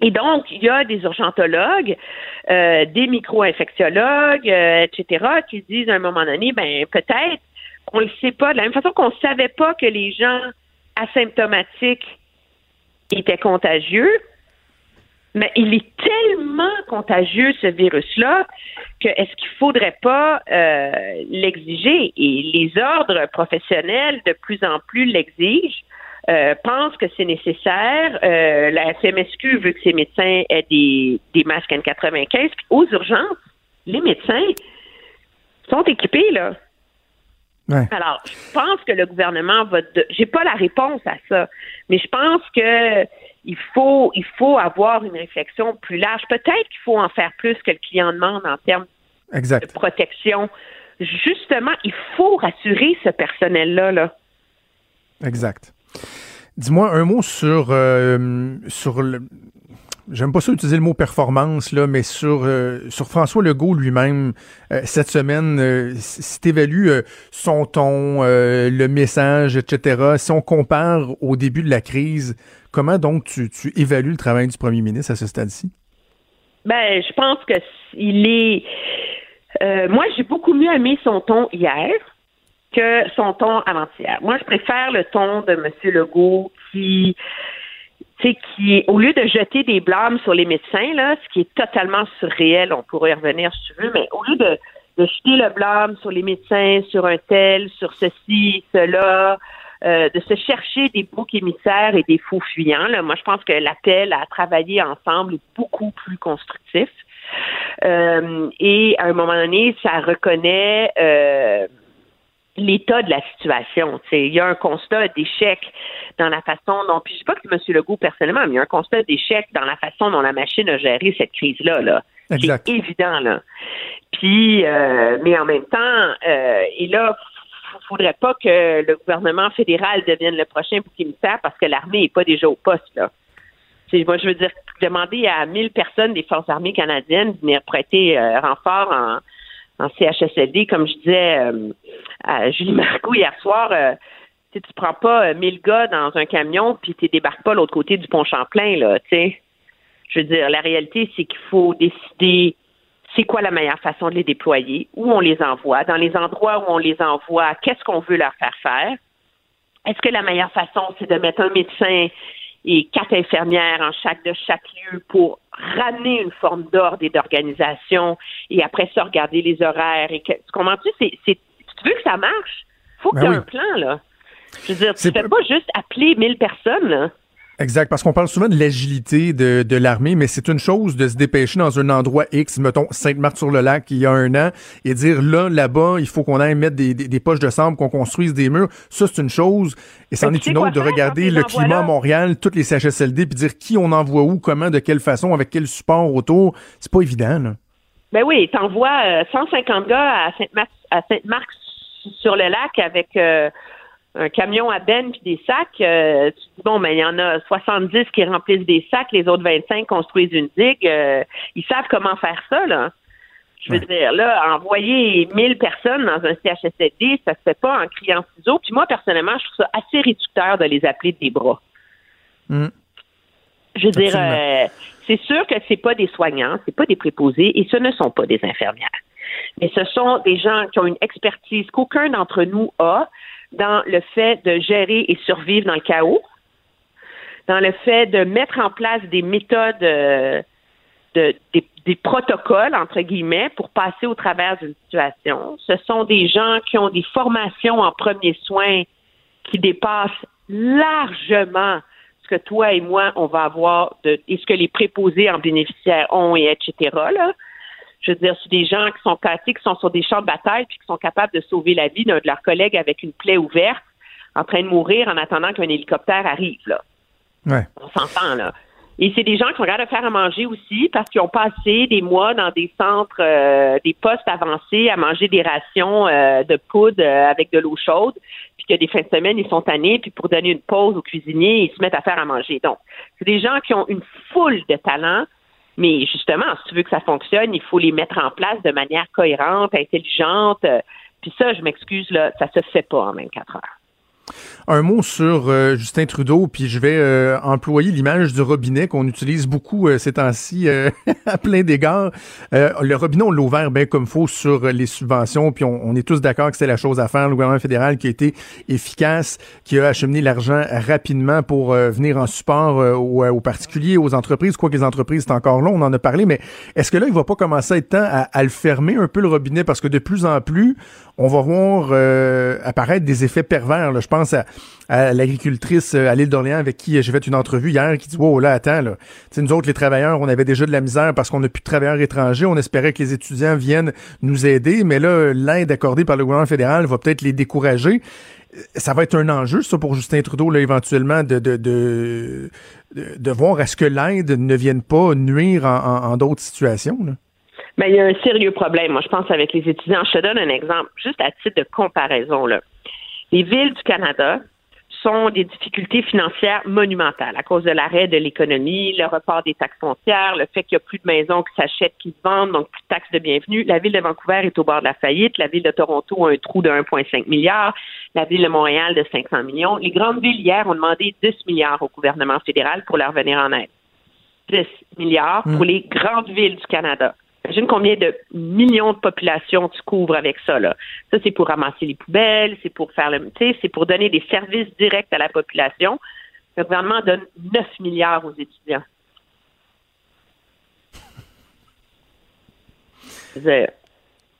Et donc, il y a des urgentologues, euh, des micro-infectiologues, euh, etc., qui disent à un moment donné, ben peut-être qu'on le sait pas. De la même façon qu'on savait pas que les gens asymptomatiques étaient contagieux, mais il est tellement contagieux, ce virus-là, que est-ce qu'il faudrait pas euh, l'exiger? Et les ordres professionnels, de plus en plus, l'exigent, euh, pensent que c'est nécessaire. Euh, la FMSQ veut que ces médecins aient des, des masques N95. Puis aux urgences, les médecins sont équipés, là. Ouais. Alors, je pense que le gouvernement va. De... J'ai pas la réponse à ça, mais je pense que il faut, il faut avoir une réflexion plus large. Peut-être qu'il faut en faire plus que le client demande en termes Exact. de protection. Justement, il faut rassurer ce personnel-là. Là. Exact. Dis-moi un mot sur, euh, sur le, j'aime pas ça utiliser le mot performance, là, mais sur, euh, sur François Legault lui-même, euh, cette semaine, euh, si tu évalues son ton, le message, etc., si on compare au début de la crise, comment donc tu, tu évalues le travail du premier ministre à ce stade-ci? Ben, je pense que il est. moi, j'ai beaucoup mieux aimé son ton hier que son ton avant-hier. Moi, je préfère le ton de M. Legault qui qui, au lieu de jeter des blâmes sur les médecins, là, ce qui est totalement surréel, on pourrait y revenir si tu veux, mais au lieu de, de jeter le blâme sur les médecins, sur un tel, sur ceci, cela, euh, de se chercher des boucs émissaires et des faux fuyants. Là. Moi, je pense que l'appel à travailler ensemble est beaucoup plus constructif. Euh, et à un moment donné, ça reconnaît euh, l'état de la situation. Il y a un constat d'échec dans la façon dont, puis je dis pas que M. Legault personnellement, mais il y a un constat d'échec dans la façon dont la machine a géré cette crise-là. Là. C'est évident, là. Puis, euh, mais en même temps, euh, et là, il faudrait pas que le gouvernement fédéral devienne le prochain bouc émissaire parce que l'armée n'est pas déjà au poste, là. moi, je veux dire, demander à 1000 personnes des Forces armées canadiennes de venir prêter euh, renfort en, en CHSLD, comme je disais euh, à Julie Marcoux hier soir, euh, tu prends pas 1000 euh, gars dans un camion puis tu débarques pas l'autre côté du pont Champlain, là, tu sais. Je veux dire, la réalité, c'est qu'il faut décider c'est quoi la meilleure façon de les déployer, où on les envoie, dans les endroits où on les envoie, qu'est-ce qu'on veut leur faire faire. Est-ce que la meilleure façon, c'est de mettre un médecin et quatre infirmières en chaque de chaque lieu pour ramener une forme d'ordre et d'organisation et après ça regarder les horaires et que tu comprends-tu? C'est c'est tu veux que ça marche? Faut ben qu'il y ait un plan là. Je veux dire tu fais pas juste appeler mille personnes là Exact, parce qu'on parle souvent de l'agilité de, de l'armée, mais c'est une chose de se dépêcher dans un endroit X, mettons Sainte-Marthe-sur-le-Lac, il y a un an, et dire là, là-bas, il faut qu'on aille mettre des, des, poches de sable, qu'on construise des murs. Ça, c'est une chose. Et c'en est une autre de regarder le climat à Montréal, toutes les CHSLD, puis dire qui on envoie où, comment, de quelle façon, avec quel support autour. C'est pas évident, là. Ben oui, t'envoies 150 euh, gars à Sainte-Marthe sur le lac avec euh, un camion à benne puis des sacs, euh, tu dis, bon, mais ben, il y en a 70 qui remplissent des sacs, les autres 25 construisent une digue. Euh, ils savent comment faire ça, là. Je veux dire, là, envoyer 1000 personnes dans un CHSLD, ça se fait pas en criant ciseaux. Puis moi, personnellement, je trouve ça assez réducteur de les appeler des bras. Hmm. Je veux dire, euh, c'est sûr que c'est pas des soignants, c'est pas des préposés, et ce ne sont pas des infirmières. Mais ce sont des gens qui ont une expertise qu'aucun d'entre nous a, dans le fait de gérer et survivre dans le chaos, dans le fait de mettre en place des méthodes, euh, de, des, protocoles, entre guillemets, pour passer au travers d'une situation. Ce sont des gens qui ont des formations en premiers soins qui dépassent largement ce que toi et moi, on va avoir et ce que les préposés en bénéficiaires ont, et etc. Je veux dire, c'est des gens qui sont cassés, qui sont sur des champs de bataille, puis qui sont capables de sauver la vie d'un de leurs collègues avec une plaie ouverte, en train de mourir en attendant qu'un hélicoptère arrive. Là. Ouais. On s'entend, là. Et c'est des gens qui sont capables de faire à manger aussi parce qu'ils ont passé des mois dans des centres, euh, des postes avancés à manger des rations euh, de poudre euh, avec de l'eau chaude, puis que des fins de semaine, ils sont tannés, puis pour donner une pause aux cuisiniers, ils se mettent à faire à manger. Donc, c'est des gens qui ont une foule de talents, mais justement, si tu veux que ça fonctionne, il faut les mettre en place de manière cohérente, intelligente. Euh, puis ça, je m'excuse, là, ça se fait pas en 24 heures. Un mot sur euh, Justin Trudeau, puis je vais euh, employer l'image du robinet qu'on utilise beaucoup euh, ces temps-ci *laughs* à plein d'égards. le robinet, on l'a ouvert bien comme faut sur les subventions, puis on, est tous d'accord que c'est la chose à faire. Le gouvernement fédéral qui a été efficace, qui a acheminé l'argent rapidement pour venir en support aux, particuliers, aux entreprises. Quoi que les entreprises, c'est encore long, on en a parlé, mais est-ce que là, il va pas commencer à être temps à, à, le fermer un peu le robinet? Parce que de plus en plus, on va voir apparaître des effets pervers. Je pense à, l'agricultrice euh, à l'île d'Orléans avec qui j'ai fait une entrevue hier qui dit Wow, là, attends, là. nous autres, les travailleurs, on avait déjà de la misère parce qu'on n'a plus de travailleurs étrangers. On espérait que les étudiants viennent nous aider, mais là, l'aide accordée par le gouvernement fédéral va peut-être les décourager. Euh, ça va être un enjeu, ça, pour Justin Trudeau, là, éventuellement, de, de, de, voir à ce que l'aide ne vienne pas nuire en, d'autres situations. Mais il y a un sérieux problème, moi, je pense, avec les étudiants. Je te donne un exemple, juste à titre de comparaison. Là. Les villes du Canada sont des difficultés financières monumentales à cause de l'arrêt de l'économie, le report des taxes foncières, le fait qu'il n'y a plus de maisons qui s'achètent, qui se vendent, donc plus de taxes de bienvenue. La ville de Vancouver est au bord de la faillite. La ville de Toronto a un trou de 1,5 milliard. La ville de Montréal de 500 millions. Les grandes villes hier ont demandé 10 milliards au gouvernement fédéral pour leur venir en aide. 10 milliards pour les grandes villes du Canada. Imagine combien de millions de populations tu couvres avec ça. Là? Ça, c'est pour ramasser les poubelles, c'est pour faire le, tu sais, c'est pour donner des services directs à la population. Le gouvernement donne 9 milliards aux étudiants.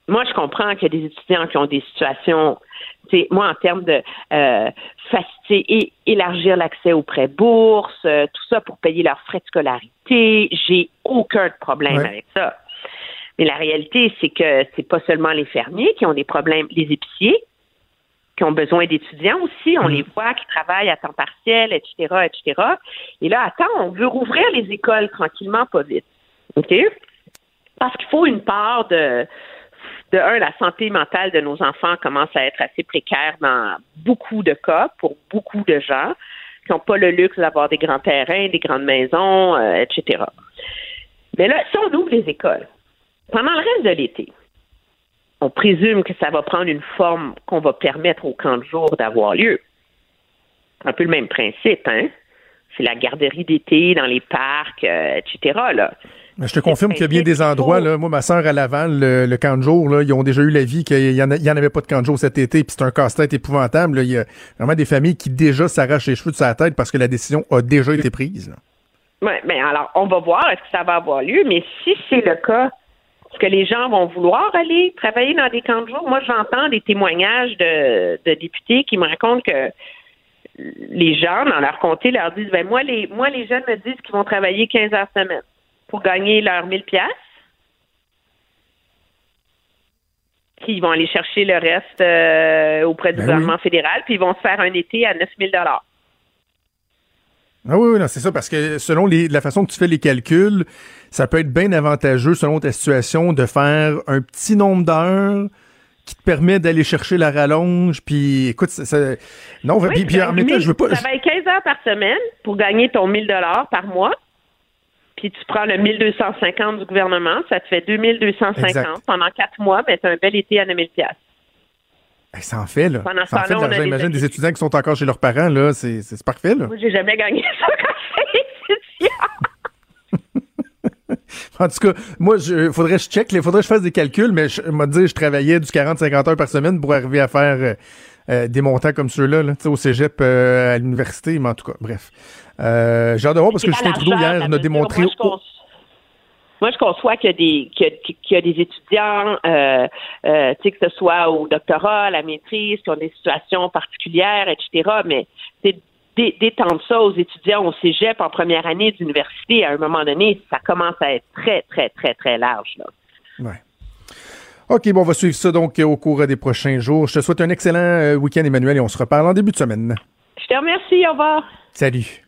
Moi, je comprends qu'il y a des étudiants qui ont des situations, moi, en termes de euh, faciliter et élargir l'accès aux prêts bourses, euh, tout ça pour payer leurs frais de scolarité, j'ai aucun problème Ouais. avec ça. Mais la réalité, c'est que c'est pas seulement les fermiers qui ont des problèmes, les épiciers qui ont besoin d'étudiants aussi. On les voit qui travaillent à temps partiel, etc., etc. Et là, attends, on veut rouvrir les écoles tranquillement, pas vite. OK? Parce qu'il faut une part de, de un, la santé mentale de nos enfants commence à être assez précaire dans beaucoup de cas pour beaucoup de gens qui n'ont pas le luxe d'avoir des grands terrains, des grandes maisons, euh, etc. Mais là, si on ouvre les écoles, pendant le reste de l'été, on présume que ça va prendre une forme qu'on va permettre au camp de jour d'avoir lieu. Un peu le même principe, hein? C'est la garderie d'été dans les parcs, euh, etc. Là. Mais je te confirme qu'il y a bien des endroits, là, moi, ma soeur à Laval, le, le camp de jour, là, ils ont déjà eu l'avis qu'il y en, en avait pas de camp de jour cet été, puis c'est un casse-tête épouvantable. là. Il y a vraiment des familles qui déjà s'arrachent les cheveux de sa tête parce que la décision a déjà été prise. là. Oui, mais alors, on va voir est-ce que ça va avoir lieu, mais si c'est le cas, est-ce que les gens vont vouloir aller travailler dans des camps de jour? Moi, j'entends des témoignages de, de députés qui me racontent que les gens, dans leur comté, leur disent, ben moi, les, moi, les jeunes me disent qu'ils vont travailler 15 heures semaine pour gagner leurs 1000 pièces. Puis ils vont aller chercher le reste euh, auprès du Ben gouvernement fédéral, puis ils vont se faire un été à 9000 dollars. Ah oui, oui, non, c'est ça, parce que selon les- la façon que tu fais les calculs, ça peut être bien avantageux, selon ta situation, de faire un petit nombre d'heures qui te permet d'aller chercher la rallonge, puis écoute, ça, ça- non, Oui, puis, puis en même temps, je veux pas... Tu travailles 15 heures par semaine pour gagner ton 1000 dollars par mois. Puis tu prends le 1250 du gouvernement, ça te fait 2250 Exact. pendant quatre mois, mais c'est un bel été à 9000 pièces. Hey, ça en fait, là. Pendant Ça en fait de on l'argent. Imagine des étudiants qui sont encore chez leurs parents, là, c'est c'est parfait, là. Moi, j'ai jamais gagné *laughs* ça quand étudiant. *laughs* En tout cas, moi, il faudrait que je check, il faudrait que je fasse des calculs, mais je m'a dit, je travaillais du 40-50 heures par semaine pour arriver à faire euh, euh, des montants comme ceux-là, là, tu sais, au cégep, euh, à l'université, mais en tout cas, bref. Euh, J'ai hâte de voir parce que Justin Trudeau, hier, nous a démontré... Moi, moi, je conçois qu'il y a des, qu'il y a- qu'il y a des étudiants, euh, euh, tu sais, que ce soit au doctorat, à la maîtrise, qui ont des situations particulières, etc., mais c'est d'é- d'étendre ça aux étudiants au cégep en première année d'université, à un moment donné, ça commence à être très, très, très, très large. Là. Ouais. OK, bon, on va suivre ça donc au cours des prochains jours. Je te souhaite un excellent euh, week-end, Emmanuel, et on se reparle en début de semaine. Je te remercie, au revoir. Salut.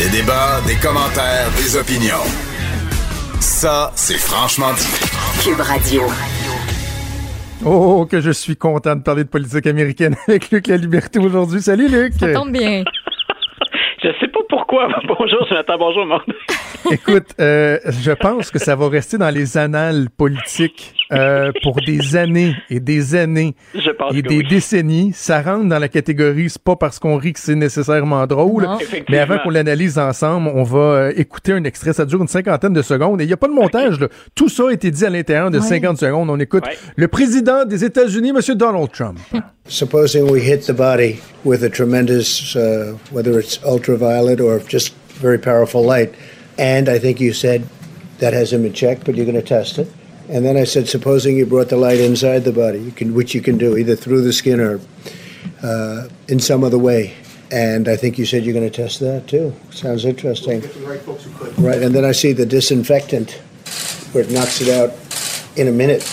Des débats, des commentaires, des opinions. Ça, c'est franchement dit. Cube Radio. Oh, que je suis content de parler de politique américaine *laughs* avec Luc La Liberté aujourd'hui. Salut, Luc. Ça tombe bien. *laughs* Je sais pas pourquoi. *laughs* Bonjour, Jonathan. Bonjour, monde. Écoute, euh, je pense que ça va rester dans les annales politiques euh, pour des années et des années Je pense et des oui. décennies. Ça rentre dans la catégorie, c'est pas parce qu'on rit que c'est nécessairement drôle, mais avant qu'on l'analyse ensemble, on va euh, écouter un extrait. Ça dure une cinquantaine de secondes et il n'y a pas de montage. là. Tout ça a été dit à l'intérieur de Ouais. 50 secondes. On écoute Ouais. le président des États-Unis, M. Donald Trump. *laughs* Supposing we hit the body with a tremendous, uh, whether it's ultraviolet or just very powerful light, and I think you said that hasn't been checked, but you're going to test it. And then I said, supposing you brought the light inside the body, you can, which you can do either through the skin or uh, in some other way. And I think you said you're going to test that too. Sounds interesting. Right, and then I see the disinfectant, where it knocks it out in a minute,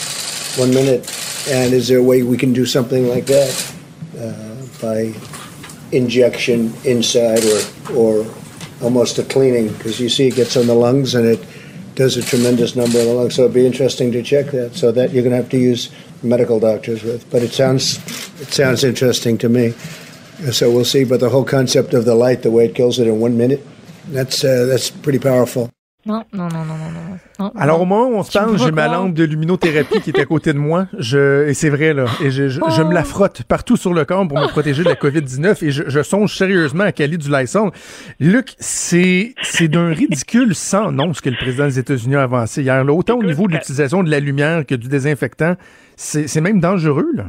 one minute. And is there a way we can do something like that uh, by injection inside or or almost a cleaning? Because you see, it gets on the lungs and it does a tremendous number on the lungs. So it'd be interesting to check that. So that you're going to have to use medical doctors with. But it sounds it sounds interesting to me. So we'll see. But the whole concept of the light, the way it kills it in one minute, that's uh, that's pretty powerful. Non, non, non, non, non, non. Alors, au moment où on se parle, j'ai ma lampe de luminothérapie qui est à côté de moi. Je, et c'est vrai, là. Et je, je, je me la frotte partout sur le corps pour me protéger de la COVID-19 et je, je songe sérieusement à caler du Lysol. Luc, c'est, c'est d'un ridicule sans nom ce que le président des États-Unis a avancé hier. Là. Autant au niveau de l'utilisation de la lumière que du désinfectant, c'est, c'est même dangereux, là.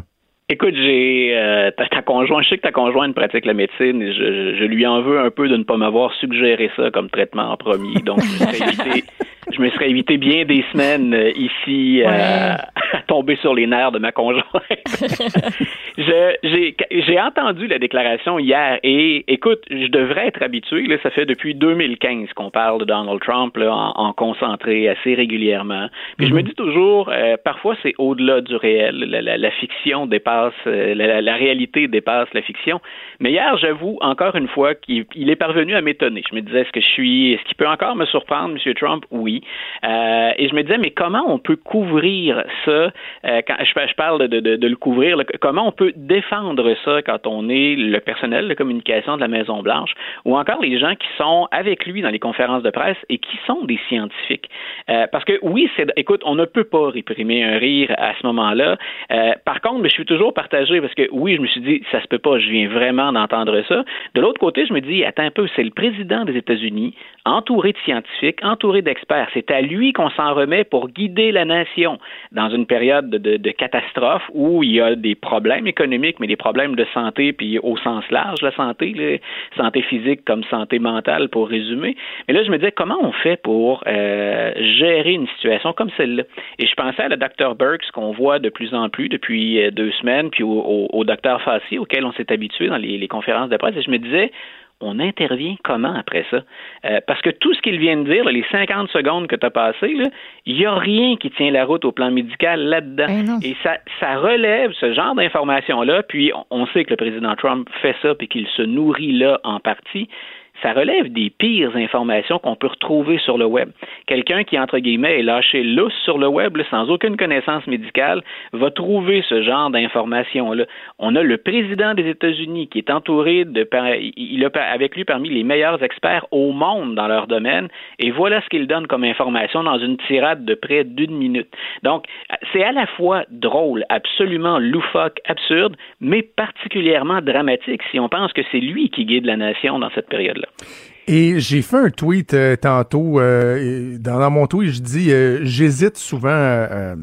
Écoute, j'ai euh, ta, ta conjointe, je sais que ta conjointe pratique la médecine et je, je- je lui en veux un peu de ne pas m'avoir suggéré ça comme traitement en premier. Donc, je me serais évité, je me serais évité bien des semaines euh, ici euh, *laughs* à tomber sur les nerfs de ma conjointe. *laughs* J'ai entendu la déclaration hier et écoute, je devrais être habitué. Là, ça fait depuis 2015 qu'on parle de Donald Trump là, en, en concentré assez régulièrement. Puis je me dis toujours, euh, parfois c'est au-delà du réel. La, la- la fiction dépasse, euh, la, réalité dépasse la fiction. Mais hier, j'avoue encore une fois qu'il il est parvenu à m'étonner. Je me disais, est-ce que je suis, est-ce qu'il peut encore me surprendre, M. Trump? Oui. Euh, et je me disais, mais comment on peut couvrir ça euh, quand je, parle de, le couvrir, comment on peut défendre ça quand on est le personnel de communication de la Maison Blanche ou encore les gens qui sont avec lui dans les conférences de presse et qui sont des scientifiques? Euh, parce que oui, c'est, écoute, on ne peut pas réprimer un rire à ce moment-là. Par contre, je suis toujours partagé parce que oui, je me suis dit, ça se peut pas, je viens vraiment d'entendre ça. De l'autre côté, je me dis, attends un peu, c'est le président des États-Unis, entouré de scientifiques, entouré d'experts. C'est à lui qu'on s'en remet pour guider la nation dans une période de, catastrophe où il y a des problèmes économiques, mais des problèmes de santé, puis au sens large, la santé, santé physique comme santé mentale, pour résumer. Mais là, je me disais, comment on fait pour euh, gérer une situation comme celle-là? Et je pensais à la Dr. Burks qu'on voit de plus en plus depuis euh, deux semaines, puis au, Dr. Fassi, auquel on s'est habitué dans les conférences de presse, et je me disais, on intervient comment après ça? Euh, parce que tout ce qu'il vient de dire, là, les 50 secondes que tu as passées, il n'y a rien qui tient la route au plan médical là-dedans. Non. Et ça, ça relève ce genre d'informations-là, puis on, on sait que le président Trump fait ça, puis qu'il se nourrit là en partie. Ça relève des pires informations qu'on peut retrouver sur le web. Quelqu'un qui, entre guillemets, est lâché lousse sur le web, là, sans aucune connaissance médicale, va trouver ce genre d'informations-là. On a le président des États-Unis qui est entouré de, il a avec lui parmi les meilleurs experts au monde dans leur domaine, et voilà ce qu'il donne comme information dans une tirade de près d'une minute. Donc, c'est à la fois drôle, absolument loufoque, absurde, mais particulièrement dramatique si on pense que c'est lui qui guide la nation dans cette période-là. Et j'ai fait un tweet euh, tantôt. euh, dans, dans mon tweet, je dis euh, j'hésite souvent euh,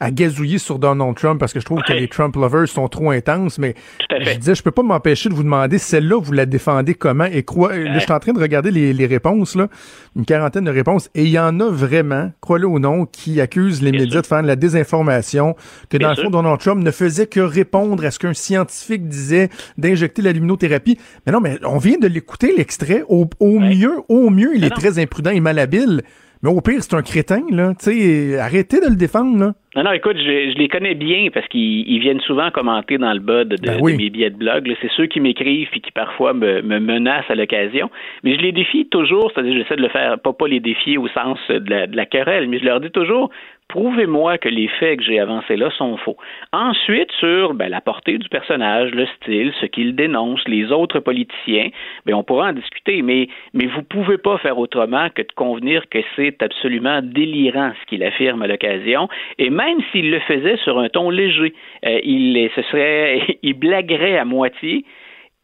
à gazouiller sur Donald Trump parce que je trouve que Ouais. les Trump lovers sont trop intenses. Mais je disais, je peux pas m'empêcher de vous demander celle-là, vous la défendez comment? Et quoi. Là, je suis en train de regarder les, les réponses là, une quarantaine de réponses, et il y en a vraiment, crois-le ou non, qui accusent les Bien médias sûr. de faire de la désinformation, que Bien dans le fond Donald Trump ne faisait que répondre à ce qu'un scientifique disait d'injecter la luminothérapie. Mais non, mais on vient de l'écouter l'extrait. Au, au Ouais. mieux, au mieux, il Mais est non. très imprudent et malhabile. Mais au pire, c'est un crétin, là. Tu sais, arrêtez de le défendre, là. Non, non, écoute, je, je les connais bien parce qu'ils ils viennent souvent commenter dans le bas de, de- Ben oui. de mes billets de blog. là. C'est ceux qui m'écrivent et qui parfois me, me menacent à l'occasion. Mais je les défie toujours, c'est-à-dire j'essaie de le faire, pas, pas les défier au sens de la, de la querelle, mais je leur dis toujours, prouvez-moi que les faits que j'ai avancés là sont faux. Ensuite, sur ben, la portée du personnage, le style, ce qu'il dénonce, les autres politiciens, ben, on pourra en discuter, mais, vous pouvez pas faire autrement que de convenir que c'est absolument délirant ce qu'il affirme à l'occasion, et même s'il le faisait sur un ton léger, euh, il, ce serait, *laughs* il blaguerait à moitié,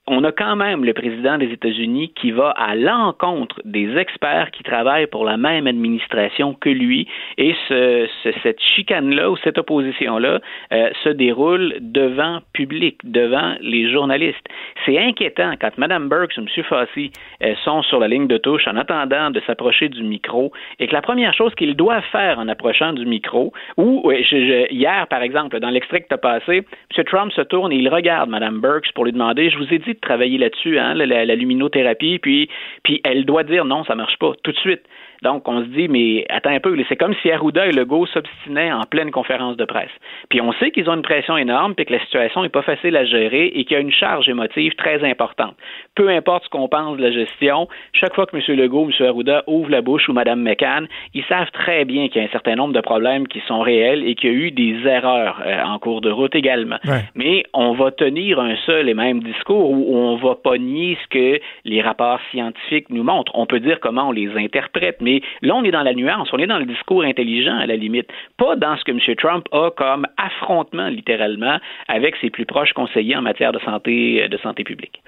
on a quand même le président des États-Unis qui va à l'encontre des experts qui travaillent pour la même administration que lui, et ce, cette chicane-là ou cette opposition-là euh, se déroule devant public, devant les journalistes. C'est inquiétant quand Mme Burks ou M. Fossey euh, sont sur la ligne de touche en attendant de s'approcher du micro, et que la première chose qu'ils doivent faire en approchant du micro, ou hier par exemple, dans l'extrait que tu as passé, M. Trump se tourne et il regarde Mme Burks pour lui demander, je vous ai dit travailler là-dessus, hein, la, luminothérapie, puis, puis elle doit dire non, ça marche pas tout de suite. Donc, on se dit, mais attends un peu, c'est comme si Arruda et Legault s'obstinaient en pleine conférence de presse. Puis on sait qu'ils ont une pression énorme, puis que la situation n'est pas facile à gérer et qu'il y a une charge émotive très importante. Peu importe ce qu'on pense de la gestion, chaque fois que M. Legault ou M. Arruda ouvre la bouche ou Mme McCann, ils savent très bien qu'il y a un certain nombre de problèmes qui sont réels et qu'il y a eu des erreurs euh, en cours de route également. Mais on va tenir un seul et même discours où on va pas nier ce que les rapports scientifiques nous montrent. On peut dire comment on les interprète, mais là, on est dans la nuance, on est dans le discours intelligent à la limite, pas dans ce que M. Trump a comme affrontement littéralement avec ses plus proches conseillers en matière de santé, euh, de santé publique.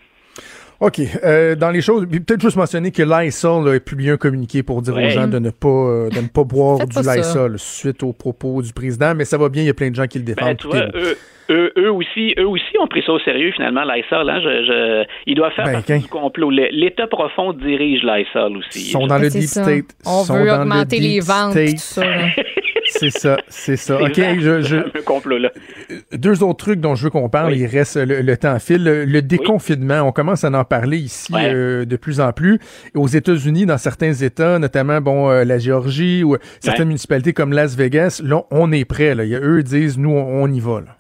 OK. Euh, dans les choses, peut-être juste mentionner que Lysol a publié un communiqué pour dire aux gens de ne pas, euh, de ne pas boire du Lysol suite aux propos du président, mais ça va bien, il y a plein de gens qui le défendent. Ben, eux, aussi, eux aussi ont pris ça au sérieux finalement, Lysol. Hein? Je, je, ils doivent faire ben, partie du complot. L'État profond dirige Lysol aussi. Ils sont dans le deep state. On veut augmenter les ventes, tout *laughs* ça. C'est ça, c'est ça. OK, je, je... complot, là. Deux autres trucs dont je veux qu'on parle, il reste le, temps file. Le, déconfinement, on commence à en parler ici euh, de plus en plus. Aux États-Unis, dans certains États, notamment bon euh, la Géorgie ou certaines municipalités comme Las Vegas, là, on est prêt. Là. Eux disent, nous, on, on y va. Là.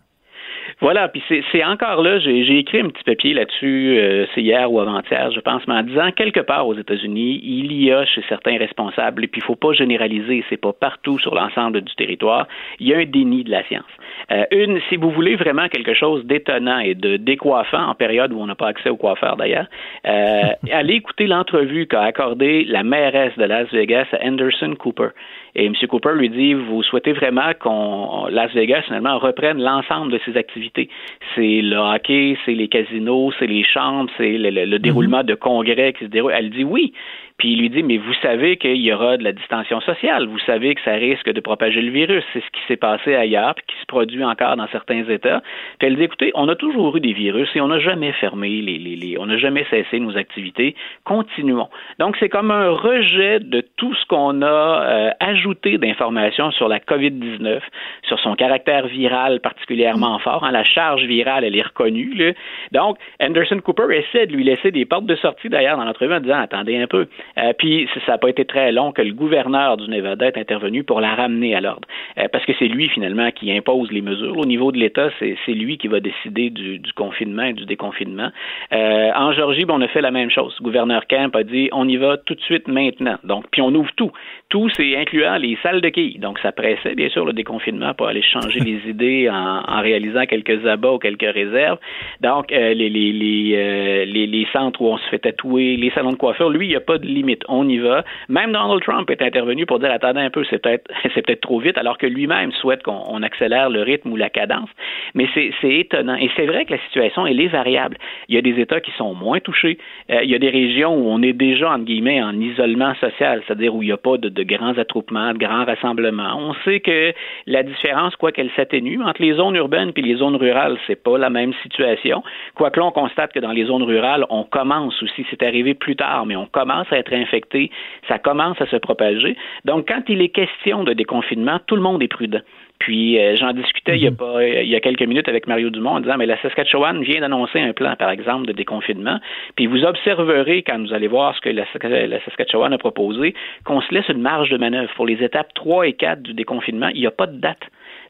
Voilà, puis c'est encore là, j'ai écrit un petit papier là-dessus, euh, c'est hier ou avant-hier, je pense, mais en disant quelque part aux États-Unis, il y a chez certains responsables, et puis il faut pas généraliser, c'est pas partout sur l'ensemble du territoire, il y a un déni de la science. Euh, une, si vous voulez vraiment quelque chose d'étonnant et de décoiffant en période où on n'a pas accès au coiffeur d'ailleurs, euh, *laughs* allez écouter l'entrevue qu'a accordée la mairesse de Las Vegas à Anderson Cooper. Et M. Cooper lui dit, vous souhaitez vraiment qu'on Las Vegas finalement reprenne l'ensemble de ses activités. C'est le hockey, c'est les casinos, c'est les chambres, c'est le, le, déroulement de congrès qui se déroule. Elle dit oui. Puis il lui dit, mais vous savez qu'il y aura de la distension sociale, vous savez que ça risque de propager le virus. C'est ce qui s'est passé ailleurs, puis qui se produit encore dans certains États. Puis elle dit, écoutez, on a toujours eu des virus et on n'a jamais fermé les, les, les on n'a jamais cessé nos activités. Continuons. Donc c'est comme un rejet de tout ce qu'on a euh, ajouté d'informations sur la COVID-19, sur son caractère viral particulièrement fort. Hein, la charge virale, elle est reconnue. Là. Donc Anderson Cooper essaie de lui laisser des portes de sortie d'ailleurs dans l'entrevue en disant, attendez un peu. Euh, puis ça n'a pas été très long que le gouverneur du Nevada est intervenu pour la ramener à l'ordre. Euh, parce que c'est lui finalement qui impose les mesures. Au niveau de l'État, c'est lui qui va décider du, confinement et du déconfinement. Euh, en Georgie, on a fait la même chose. Le gouverneur Kemp a dit on y va tout de suite maintenant. Donc, puis on ouvre tout. Tout, c'est incluant les salles de quilles. Donc, ça pressait bien sûr le déconfinement pour aller changer les *laughs* idées en, en, réalisant quelques abats ou quelques réserves. Donc, les, les, les, les, les centres où on se fait tatouer, les salons de coiffure, lui, il n'y a pas de limite. On y va. Même Donald Trump est intervenu pour dire attendez un peu, c'est peut-être *laughs* c'est peut-être trop vite, alors que lui-même souhaite qu'on accélère le rythme ou la cadence. Mais c'est étonnant. Et c'est vrai que la situation elle est variable. Il y a des États qui sont moins touchés. Euh, il y a des régions où on est déjà entre guillemets en isolement social, c'est-à-dire où il n'y a pas de, grands attroupements, de grands rassemblements. On sait que la différence, quoi qu'elle s'atténue, entre les zones urbaines et les zones rurales, c'est pas la même situation. Quoique là, on constate que dans les zones rurales, on commence aussi, c'est arrivé plus tard, mais on commence à être infecté, ça commence à se propager. Donc, quand il est question de déconfinement, tout le monde est prudent. Puis euh, j'en discutais il, y a mhm. pas, il y a quelques minutes avec Mario Dumont en disant mais la Saskatchewan vient d'annoncer un plan, par exemple, de déconfinement. Puis vous observerez quand vous allez voir ce que la, la Saskatchewan a proposé, qu'on se laisse une marge de manœuvre pour les étapes 3 et 4 du déconfinement. Il n'y a pas de date.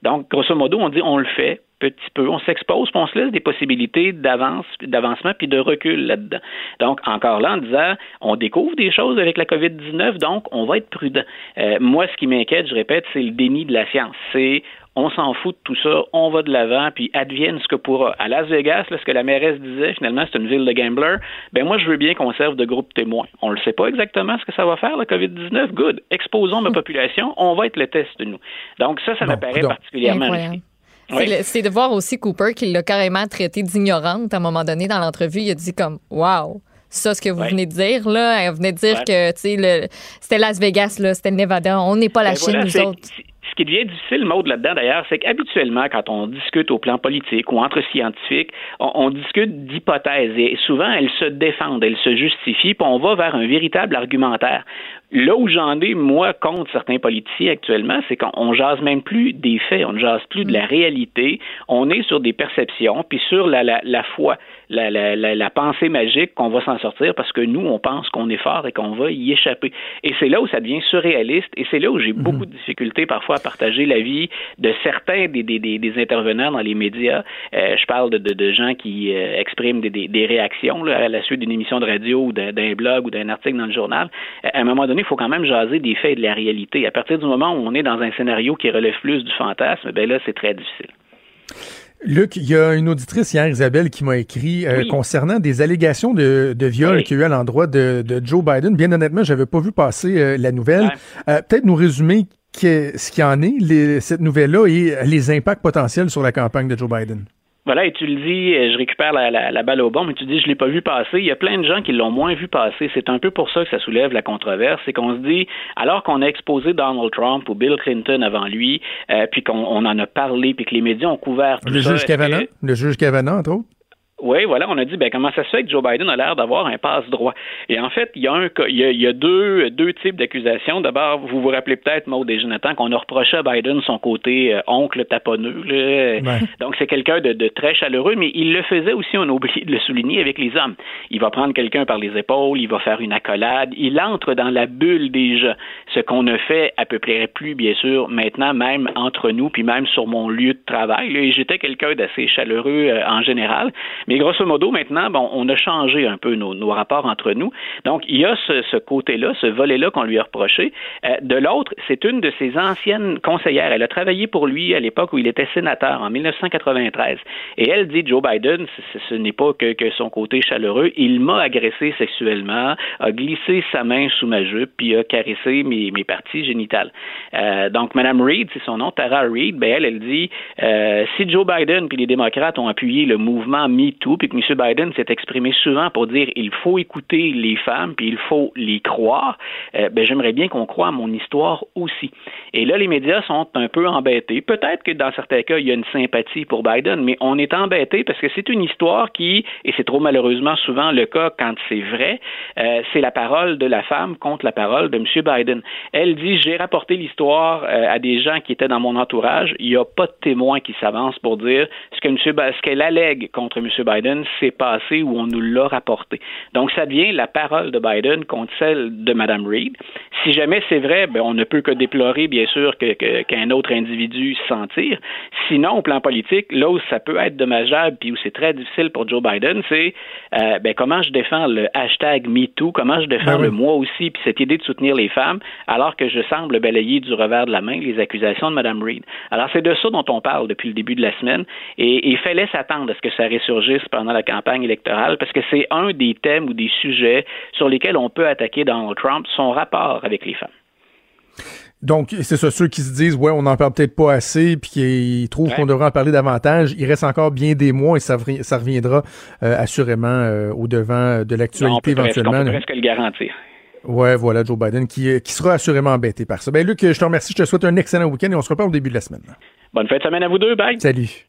Donc, grosso modo, on dit on le fait, petit peu. On s'expose, puis on se laisse des possibilités d'avance, d'avancement, puis de recul là-dedans. Donc, encore là, en disant, on découvre des choses avec la COVID-19, donc on va être prudent. Euh, moi, ce qui m'inquiète, je répète, c'est le déni de la science. C'est on s'en fout de tout ça, on va de l'avant, puis advienne ce que pourra. À Las Vegas, là, ce que la mairesse disait, finalement, c'est une ville de gamblers. Ben moi, je veux bien qu'on serve de groupe témoin. On ne sait pas exactement ce que ça va faire, la COVID-19. Good. Exposons ma population, on va être le test de nous. Donc ça, ça me paraît particulièrement C'est de voir aussi Cooper qu'il l'a carrément traité d'ignorante à un moment donné dans l'entrevue. Il a dit comme Wow, ça, ce que vous venez de dire, là. Elle venait de dire que, tu sais, c'était Las Vegas, là, c'était le Nevada. On n'est pas la ben Chine, nous autres. Ce qui devient difficile, Maud, là-dedans, d'ailleurs, c'est qu'habituellement, quand on discute au plan politique ou entre scientifiques, on, discute d'hypothèses et souvent, elles se défendent, elles se justifient, puis on va vers un véritable argumentaire. Là où j'en ai, moi, contre certains politiciens actuellement, c'est qu'on jase même plus des faits, on ne jase plus de la mm. réalité, on est sur des perceptions, puis sur la, la, la foi, la, la, la, pensée magique qu'on va s'en sortir parce que nous, on pense qu'on est fort et qu'on va y échapper. Et c'est là où ça devient surréaliste, et c'est là où j'ai mm-hmm. beaucoup de difficultés parfois à partager l'avis de certains des, des, des, intervenants dans les médias. Euh, je parle de, de, de gens qui euh, expriment des, des, réactions là, à la suite d'une émission de radio ou d'un blog ou d'un article dans le journal. À un moment donné, il faut quand même jaser des faits et de la réalité. À partir du moment où on est dans un scénario qui relève plus du fantasme, ben là, c'est très difficile. Luc, il y a une auditrice hier, Isabelle, qui m'a écrit euh, concernant des allégations de, de viol qu'il y a eu à l'endroit de, Joe Biden. Bien honnêtement, j'avais pas vu passer euh, la nouvelle. Euh, peut-être nous résumer ce qu'il en est, cette nouvelle-là, et les impacts potentiels sur la campagne de Joe Biden. Voilà, et tu le dis, euh, je récupère la, balle au bon, mais tu dis, je l'ai pas vu passer. Il y a plein de gens qui l'ont moins vu passer. C'est un peu pour ça que ça soulève la controverse. C'est qu'on se dit, alors qu'on a exposé Donald Trump ou Bill Clinton avant lui, euh, puis qu'on en a parlé, puis que les médias ont couvert tout le Juge Kavanaugh, le juge Kavanaugh, entre autres? Oui, voilà, on a dit ben comment ça se fait que Joe Biden a l'air d'avoir un passe-droit? Et en fait, il y a un il y a, deux, deux types d'accusations. D'abord, vous vous rappelez peut-être, Maud et Jonathan, qu'on a reproché à Biden son côté euh, oncle taponneux. Donc c'est quelqu'un de, de, très chaleureux, mais il le faisait aussi, on a oublié de le souligner, avec les hommes. Il va prendre quelqu'un par les épaules, il va faire une accolade, il entre dans la bulle déjà, ce qu'on ne fait à peu près plus, bien sûr, maintenant, même entre nous, puis même sur mon lieu de travail. Et j'étais quelqu'un d'assez chaleureux euh, en général. Mais grosso modo, maintenant, bon, on a changé un peu nos, nos rapports entre nous. Donc, il y a ce, ce côté-là, ce volet-là qu'on lui a reproché. Euh, de l'autre, c'est une de ses anciennes conseillères. Elle a travaillé pour lui à l'époque où il était sénateur, en 1993. Et elle dit, Joe Biden, ce, ce n'est pas que, que, son côté chaleureux. Il m'a agressé sexuellement, a glissé sa main sous ma jupe, puis a caressé mes, mes parties génitales. Euh, donc, Mme Reid, c'est son nom, Tara Reid, ben elle, elle dit, euh, si Joe Biden puis les démocrates ont appuyé le mouvement MeToo, puis que M. Biden s'est exprimé souvent pour dire il faut écouter les femmes, puis il faut les croire, euh, ben, j'aimerais bien qu'on croie à mon histoire aussi. Et là, les médias sont un peu embêtés. Peut-être que dans certains cas, il y a une sympathie pour Biden, mais on est embêté parce que c'est une histoire qui, et c'est trop malheureusement souvent le cas quand c'est vrai, euh, c'est la parole de la femme contre la parole de M. Biden. Elle dit j'ai rapporté l'histoire euh, à des gens qui étaient dans mon entourage. Il n'y a pas de témoin qui s'avance pour dire ce que M. ce qu'elle allègue contre M. Biden s'est passé ou on nous l'a rapporté. Donc, ça devient la parole de Biden contre celle de Mme Reid. Si jamais c'est vrai, ben, on ne peut que déplorer, bien sûr, qu'un autre individu s'en tire. Sinon, au plan politique, là où ça peut être dommageable, puis où c'est très difficile pour Joe Biden, c'est euh, ben, comment je défends le hashtag MeToo, comment je défends ben le moi aussi, puis cette idée de soutenir les femmes, alors que je semble balayer du revers de la main les accusations de Mme Reid. Alors, c'est de ça dont on parle depuis le début de la semaine, et il fallait s'attendre à ce que ça ressurgisse pendant la campagne électorale parce que c'est un des thèmes ou des sujets sur lesquels on peut attaquer Donald Trump, son rapport avec les femmes. Donc, c'est ça, ceux qui se disent, ouais, on n'en parle peut-être pas assez, puis qui trouvent qu'on devrait en parler davantage. Il reste encore bien des mois et ça, ça reviendra euh, assurément euh, au devant de l'actualité éventuellement. on peut presque le garantir. Ouais, voilà, Joe Biden qui, qui sera assurément embêté par ça. Ben, Luc, je te remercie, je te souhaite un excellent week-end et on se reparle au début de la semaine. Bonne fête de semaine à vous deux, bye. Salut.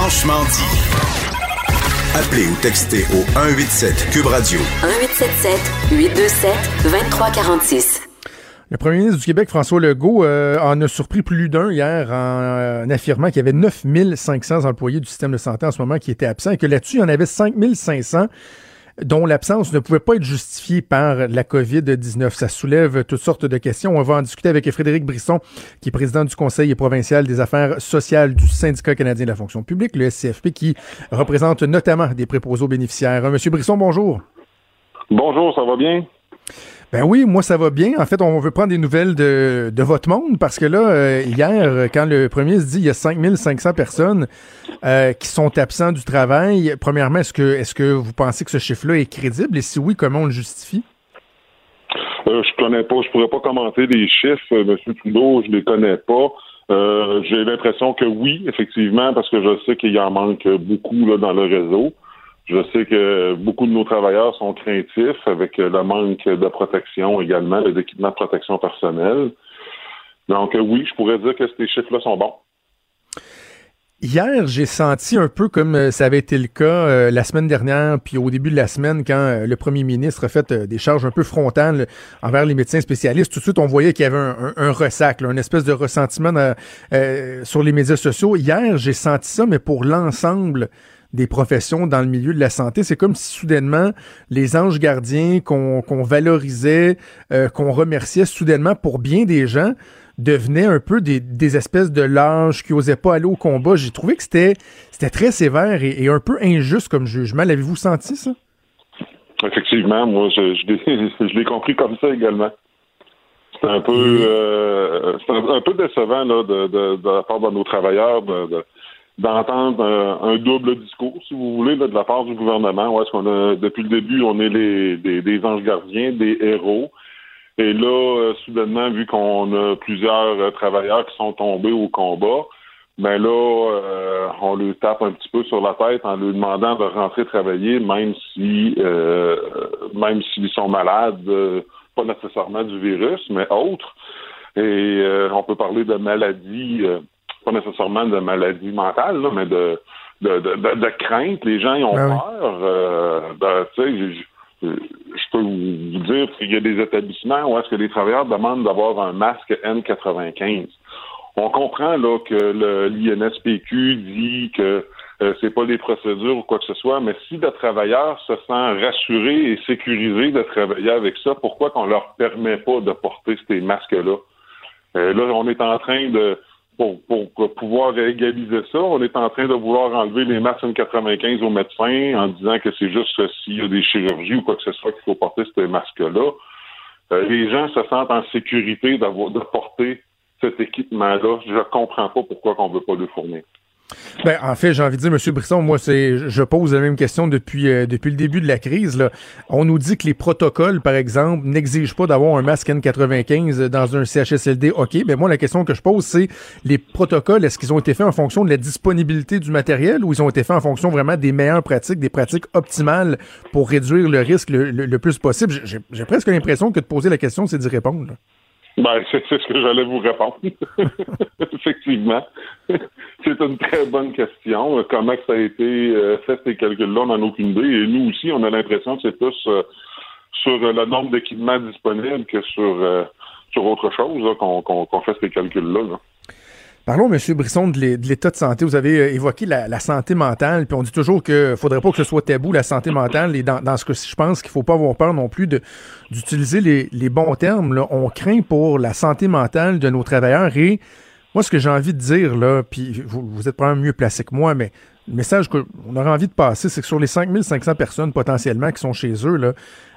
Franchement dit. Appelez ou textez au 187 Cube Radio. 1877 827 2346. Le premier ministre du Québec, François Legault, euh, en a surpris plus d'un hier en, euh, en affirmant qu'il y avait 9500 employés du système de santé en ce moment qui étaient absents et que là-dessus, il y en avait 5500 dont l'absence ne pouvait pas être justifiée par la COVID-19. Ça soulève toutes sortes de questions. On va en discuter avec Frédéric Brisson, qui est président du Conseil provincial des affaires sociales du Syndicat canadien de la fonction publique, le SCFP, qui représente notamment des préposés aux bénéficiaires. Monsieur Brisson, bonjour. Bonjour, ça va bien? Ben oui, moi ça va bien. En fait, on veut prendre des nouvelles de, de votre monde parce que là, euh, hier, quand le premier se dit il y a 5500 personnes euh, qui sont absents du travail, premièrement, est-ce que est-ce que vous pensez que ce chiffre-là est crédible et si oui, comment on le justifie? Euh, je connais pas, je pourrais pas commenter les chiffres, euh, M. Trudeau, je les connais pas. J'ai l'impression que oui, effectivement, parce que je sais qu'il y en manque beaucoup là, dans le réseau. Je sais que beaucoup de nos travailleurs sont craintifs avec le manque de protection également, les équipements de protection personnelle. Donc euh, oui, je pourrais dire que ces chiffres-là sont bons. Hier, j'ai senti un peu comme euh, ça avait été le cas euh, la semaine dernière, puis au début de la semaine, quand euh, le premier ministre a fait des charges un peu frontales envers les médecins spécialistes. Tout de suite, on voyait qu'il y avait un, un, un ressac, une espèce de ressentiment sur les médias sociaux. Hier, j'ai senti ça, mais pour l'ensemble des professions dans le milieu de la santé. C'est comme si soudainement les anges gardiens qu'on qu'on valorisait, qu'on remerciait soudainement pour bien des gens devenaient un peu des, des espèces de lâches qui osaient pas aller au combat. J'ai trouvé que c'était c'était très sévère et, et, un peu injuste comme jugement. L'avez-vous senti ça? Effectivement, moi je, je, *laughs* je l'ai compris comme ça également. C'est un peu euh, un, un, peu décevant là, de, de, de la part de nos travailleurs de, de d'entendre un, un, double discours, si vous voulez, de la part du gouvernement. Ouais, est-ce qu'on a depuis le début, on est les des, des anges gardiens, des héros. Et là, euh, soudainement, vu qu'on a plusieurs euh, travailleurs qui sont tombés au combat, ben là, euh, on lui tape un petit peu sur la tête en lui demandant de rentrer travailler, même si euh, même s'ils sont malades, pas nécessairement du virus, mais autres. Et on peut parler de maladies, pas nécessairement de maladies mentales, là, mais de de, de, de, crainte. Les gens ils ont Ah oui. peur. Ben, tu sais, je peux vous dire qu'il y a des établissements où est-ce que les travailleurs demandent d'avoir un masque N95. On comprend là que l'INSPQ dit que euh, c'est pas des procédures ou quoi que ce soit, mais si le travailleur se sent rassuré et sécurisé de travailler avec ça, pourquoi qu'on leur permet pas de porter ces masques-là? Euh, là, on est en train de pour, pour, pouvoir égaliser ça, on est en train de vouloir enlever les masques N95 aux médecins en disant que c'est juste s'il y a des chirurgies ou quoi que ce soit qu'il faut porter ces masques-là. Euh, les gens se sentent en sécurité d'avoir de porter cet équipement-là. Je comprends pas pourquoi on veut pas le fournir. Ben, en fait, j'ai envie de dire, M. Brisson, moi, c'est, je pose la même question depuis, euh, le début de la crise. On nous dit que les protocoles, par exemple, n'exigent pas d'avoir un masque N95 dans un CHSLD. OK, mais moi, la question que je pose, c'est les protocoles, est-ce qu'ils ont été faits en fonction de la disponibilité du matériel ou ils ont été faits en fonction vraiment des meilleures pratiques, des pratiques optimales pour réduire le risque le, plus possible? J'ai, presque l'impression que de poser la question, c'est d'y répondre. Ben, c'est ce que j'allais vous répondre. *laughs* Effectivement. c'est une très bonne question. Comment ça a été euh, fait, ces calculs-là, on n'en a aucune idée. Et nous aussi, on a l'impression que c'est plus euh, sur le nombre d'équipements disponibles que sur, euh, sur autre chose qu'on qu qu fait ces calculs-là. Là. Parlons, M. Brisson, de l'état de santé. Vous avez évoqué la, santé mentale, puis on dit toujours qu'il ne faudrait pas que ce soit tabou, la santé mentale. Et dans, ce que je pense qu'il ne faut pas avoir peur non plus d'utiliser les, bons termes. Là. On craint pour la santé mentale de nos travailleurs. Et moi, ce que j'ai envie de dire, là, puis vous, êtes probablement mieux placé que moi, mais le message qu'on aurait envie de passer, c'est que sur les 5500 personnes potentiellement qui sont chez eux, là,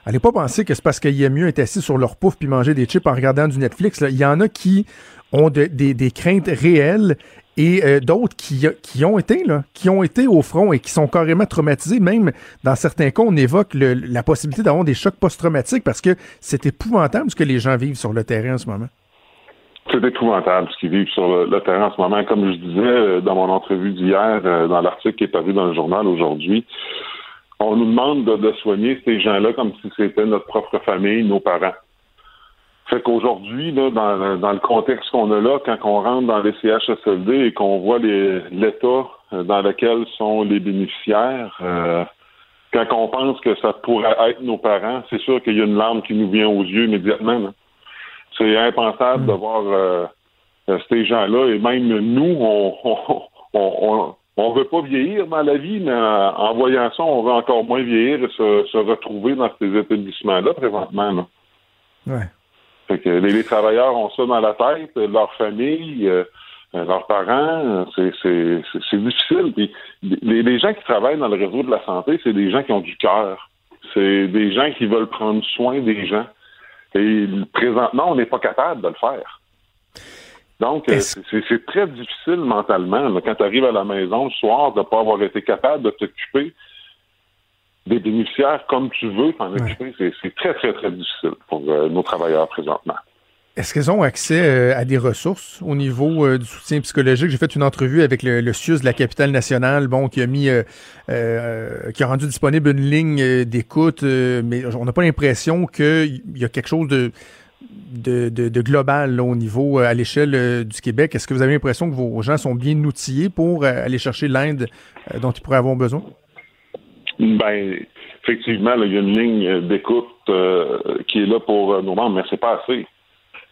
allez pas penser que c'est parce qu'il y mieux être assis sur leur pouf puis manger des chips en regardant du Netflix. Il y en a qui ont de, des, craintes réelles et euh, d'autres qui, qui ont été là, qui ont été au front et qui sont carrément traumatisés. Même dans certains cas, on évoque la possibilité d'avoir des chocs post-traumatiques parce que c'est épouvantable ce que les gens vivent sur le terrain en ce moment. C'est épouvantable ce qu'ils vivent sur le, terrain en ce moment. Comme je disais dans mon entrevue d'hier, euh, dans l'article qui est paru dans le journal aujourd'hui, on nous demande de, de soigner ces gens-là comme si c'était notre propre famille, nos parents. Fait qu'aujourd'hui, là, dans, dans, le contexte qu'on a là, quand on rentre dans les CHSLD et qu'on voit l'état euh, dans laquelle sont les bénéficiaires, euh, quand on pense que ça pourrait être nos parents, c'est sûr qu'il y a une larme qui nous vient aux yeux immédiatement. là. C'est impensable de voir euh, ces gens-là, et même nous, on on, on, on- on veut pas vieillir dans la vie, mais en voyant ça, on veut encore moins vieillir et se, se retrouver dans ces établissements-là présentement. Là. Ouais. Fait que les, les travailleurs ont ça dans la tête, leur famille, euh, euh, leurs parents, c'est, difficile. Puis les, les gens qui travaillent dans le réseau de la santé, c'est des gens qui ont du cœur. C'est des gens qui veulent prendre soin des gens. Et présentement, on n'est pas capable de le faire. Donc, euh, c'est, très difficile mentalement, là, quand tu arrives à la maison le soir, de ne pas avoir été capable de t'occuper des bénéficiaires comme tu veux t'en occuper. C'est, c'est très, très, très difficile pour euh, nos travailleurs présentement. Est-ce qu'ils ont accès euh, à des ressources au niveau euh, du soutien psychologique? J'ai fait une entrevue avec le, le CIUS de la capitale nationale, bon, qui a mis, euh, qui a rendu disponible une ligne d'écoute, mais on n'a pas l'impression qu'il y a quelque chose de, de, de- de global là, au niveau, à l'échelle du Québec. Est-ce que vous avez l'impression que vos gens sont bien outillés pour aller chercher l'aide dont ils pourraient avoir besoin? Ben, effectivement, là, il y a une ligne d'écoute euh, qui est là pour euh, nos membres, mais c'est pas assez.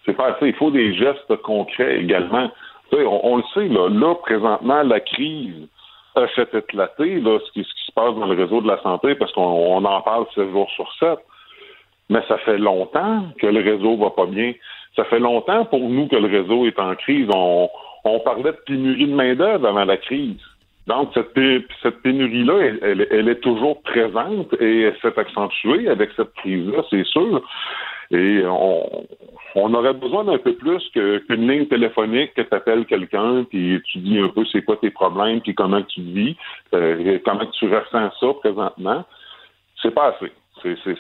C'est pas assez. Il faut des gestes concrets également. On, on le sait, là, là, présentement, la crise a fait éclater là, ce, qui, se passe dans le réseau de la santé parce qu'on on en parle 7 jours sur 7. Mais ça fait longtemps que le réseau va pas bien. Ça fait longtemps pour nous que le réseau est en crise. On, on parlait de pénurie de main-d'œuvre avant la crise. Donc, cette, pé- cette pénurie-là, elle, elle- elle est toujours présente et elle s'est accentuée avec cette crise-là, c'est sûr. Et on, on aurait besoin d'un peu plus qu'une ligne téléphonique que tu appelles quelqu'un, puis tu dis un peu c'est quoi tes problèmes, puis comment tu vis, euh, comment tu ressens ça présentement. C'est pas assez.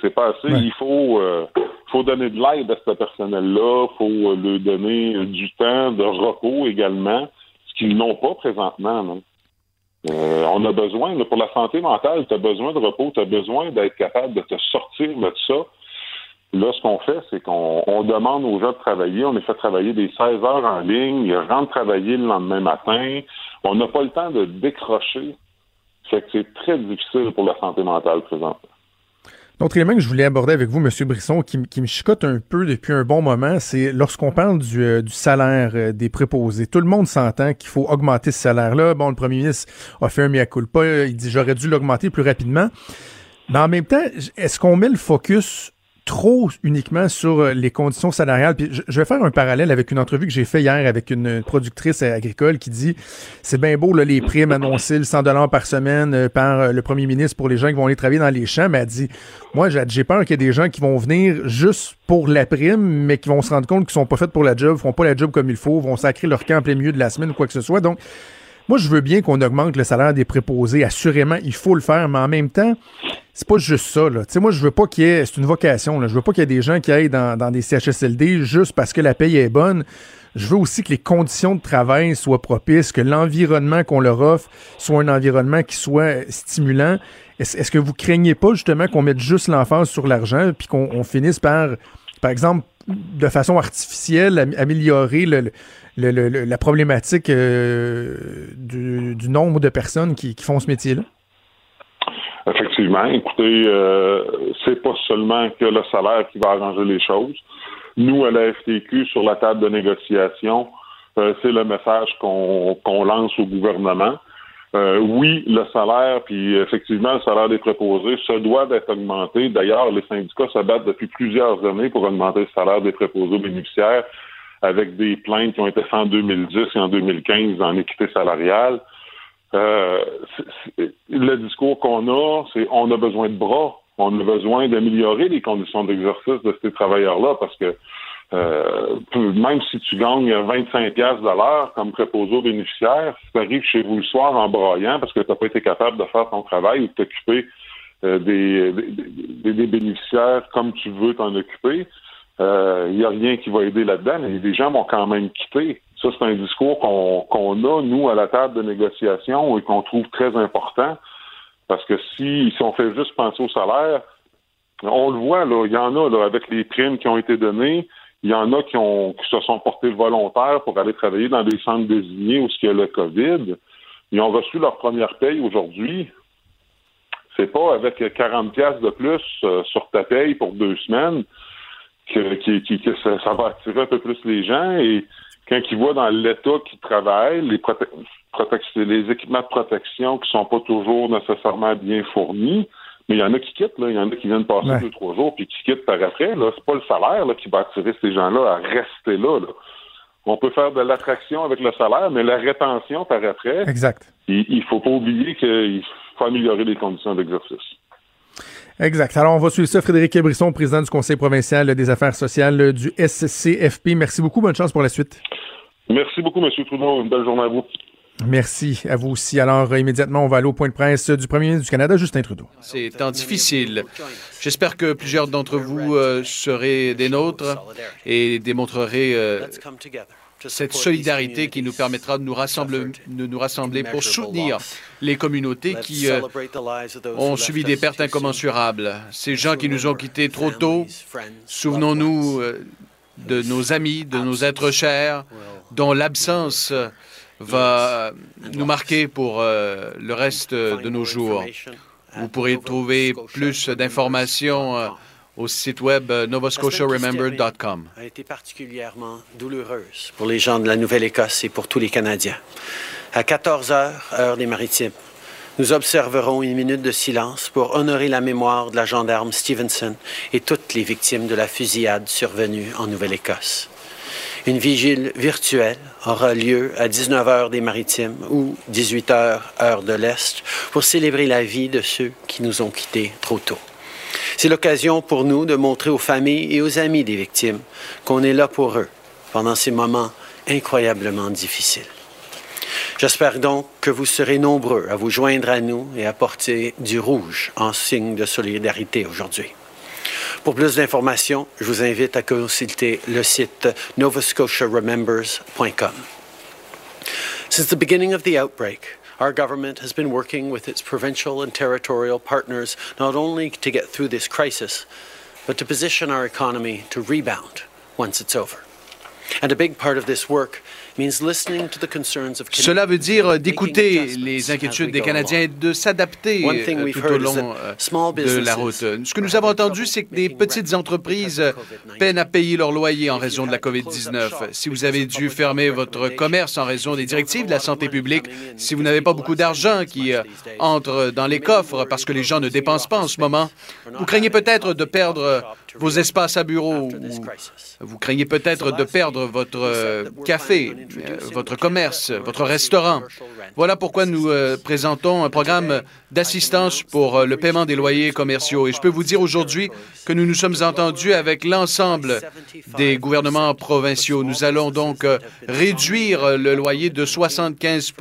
C'est, pas assez. Il faut, euh, faut donner de l'aide à ce personnel-là. Il faut leur donner du temps de repos également, ce qu'ils n'ont pas présentement. là. Euh, on a besoin, là, pour la santé mentale, tu besoin de repos, tu besoin d'être capable de te sortir de ça. Là, ce qu'on fait, c'est qu'on on demande aux gens de travailler. On les fait travailler des 16 heures en ligne. Ils rentrent travailler le lendemain matin. On n'a pas le temps de décrocher. Fait que c'est très difficile pour la santé mentale présentement. L'autre élément que je voulais aborder avec vous, M. Brisson, qui, qui me chicote un peu depuis un bon moment, c'est lorsqu'on parle du, euh, salaire euh, des préposés. Tout le monde s'entend qu'il faut augmenter ce salaire-là. Bon, le premier ministre a fait un mea culpa. Il dit j'aurais dû l'augmenter plus rapidement. Mais en même temps, est-ce qu'on met le focus trop uniquement sur euh, les conditions salariales. Puis je, je vais faire un parallèle avec une entrevue que j'ai fait hier avec une productrice agricole qui dit c'est bien beau les primes annoncées, le 100 dollars par semaine euh, par euh, le premier ministre pour les gens qui vont aller travailler dans les champs, mais elle dit moi j'ai peur qu'il y ait des gens qui vont venir juste pour la prime, mais qui vont se rendre compte qu'ils sont pas faits pour la job, feront pas la job comme il faut, vont sacrer leur camp en plein de la semaine ou quoi que ce soit. Donc moi, je veux bien qu'on augmente le salaire des préposés. Assurément, il faut le faire, mais en même temps, c'est pas juste ça. Là. Tu sais, moi, je veux pas qu'il y ait. C'est une vocation. Là. Je veux pas qu'il y ait des gens qui aillent dans, dans des CHSLD juste parce que la paye est bonne. Je veux aussi que les conditions de travail soient propices, que l'environnement qu'on leur offre soit un environnement qui soit stimulant. Est-ce que vous craignez pas justement qu'on mette juste l'emphase sur l'argent puis qu'on on finisse par, par exemple, de façon artificielle, am- améliorer le, le- le- le- la problématique euh, du, du nombre de personnes qui, qui font ce métier-là? Effectivement. Écoutez, euh, c'est pas seulement que le salaire qui va arranger les choses. Nous, à la FTQ, sur la table de négociation, euh, c'est le message qu'on lance au gouvernement. Euh, oui, le salaire, puis effectivement, le salaire des préposés se doit d'être augmenté. D'ailleurs, les syndicats se battent depuis plusieurs années pour augmenter le salaire des préposés aux bénéficiaires avec des plaintes qui ont été faites en 2010 et en 2015 en équité salariale. Euh, le discours qu'on a, c'est on a besoin de bras, on a besoin d'améliorer les conditions d'exercice de ces travailleurs-là parce que euh, même si tu gagnes 25 pièces de l'heure comme préposé aux bénéficiaires, si tu arrives chez vous le soir en braillant parce que tu n'as pas été capable de faire ton travail ou de t'occuper euh, des bénéficiaires comme tu veux t'en occuper, il n'y a rien qui va aider là-dedans, mais les gens vont quand même quitter. Ça, c'est un discours qu'on a, nous, à la table de négociation et qu'on trouve très important. Parce que si, on fait juste penser au salaire, on le voit, là, il y en a là, avec les primes qui ont été données, il y en a qui se sont portés volontaires pour aller travailler dans des centres désignés où il y a le COVID. ils ont reçu leur première paye aujourd'hui. C'est pas avec 40 pièces de plus euh, sur ta paye pour deux semaines que, qui- qui- que ça, ça va attirer un peu plus les gens. Et quand ils voient dans l'État qu'ils travaillent, les, prote- les équipements de protection qui sont pas toujours nécessairement bien fournis, mais il y en a qui quittent, là. Il y en a qui viennent passer Ouais. deux, trois jours puis qui quittent par après. Là, c'est pas le salaire là, qui va attirer ces gens-là à rester là. là. On peut faire de l'attraction avec le salaire, mais la rétention par après, Exact. il, il faut pas oublier qu'il faut améliorer les conditions d'exercice. Exact. Alors, on va suivre ça. Frédéric Brisson, président du Conseil provincial des affaires sociales du SCFP. Merci beaucoup. Bonne chance pour la suite. Merci beaucoup, M. Trudeau. Une belle journée à vous. Merci à vous aussi. Alors, euh, immédiatement, on va aller au point de presse du premier ministre du Canada, Justin Trudeau. C'est temps difficile. J'espère que plusieurs d'entre vous euh, serez des nôtres et démontrerez euh, cette solidarité qui nous permettra de nous rassembler, de nous rassembler pour soutenir les communautés qui euh, ont subi des pertes incommensurables. Ces gens qui nous ont quittés trop tôt, souvenons-nous euh, de nos amis, de nos êtres chers, dont l'absence euh, va nous marquer pour euh, le reste de nos jours. Vous pourrez trouver plus d'informations au site web euh, novascotiaremembered.com. a été particulièrement douloureuse pour les gens de la Nouvelle-Écosse et pour tous les Canadiens. À 14 heures, heure des Maritimes, nous observerons une minute de silence pour honorer la mémoire de la gendarme Stevenson et toutes les victimes de la fusillade survenue en Nouvelle-Écosse. Une vigile virtuelle aura lieu à 19 heures des Maritimes ou 18 heures heure de l'Est pour célébrer la vie de ceux qui nous ont quittés trop tôt. C'est l'occasion pour nous de montrer aux familles et aux amis des victimes qu'on est là pour eux pendant ces moments incroyablement difficiles. J'espère donc que vous serez nombreux à vous joindre à nous et à porter du rouge en signe de solidarité aujourd'hui. Pour plus d'informations, je vous invite à consulter le site novascotiaremembers.com. Since the beginning of the outbreak, our government has been working with its provincial and territorial partners not only to get through this crisis, but to position our economy to rebound once it's over. And a big part of this work means listening to the concerns of Cela veut dire d'écouter les inquiétudes des Canadiens et de s'adapter euh, tout au long euh, de la route. Ce que nous avons entendu, c'est que des petites entreprises euh, peinent à payer leur loyer en raison de la COVID-19. Si vous avez dû fermer votre commerce en raison des directives de la santé publique, si vous n'avez pas beaucoup d'argent qui euh, entre dans les coffres parce que les gens ne dépensent pas en ce moment, vous craignez peut-être de perdre vos espaces à bureau ou vous craignez peut-être de perdre votre euh, café, euh, votre commerce, votre restaurant. Voilà pourquoi nous euh, présentons un programme d'assistance pour le paiement des loyers commerciaux. Et je peux vous dire aujourd'hui que nous nous sommes entendus avec l'ensemble des gouvernements provinciaux. Nous allons donc réduire le loyer de 75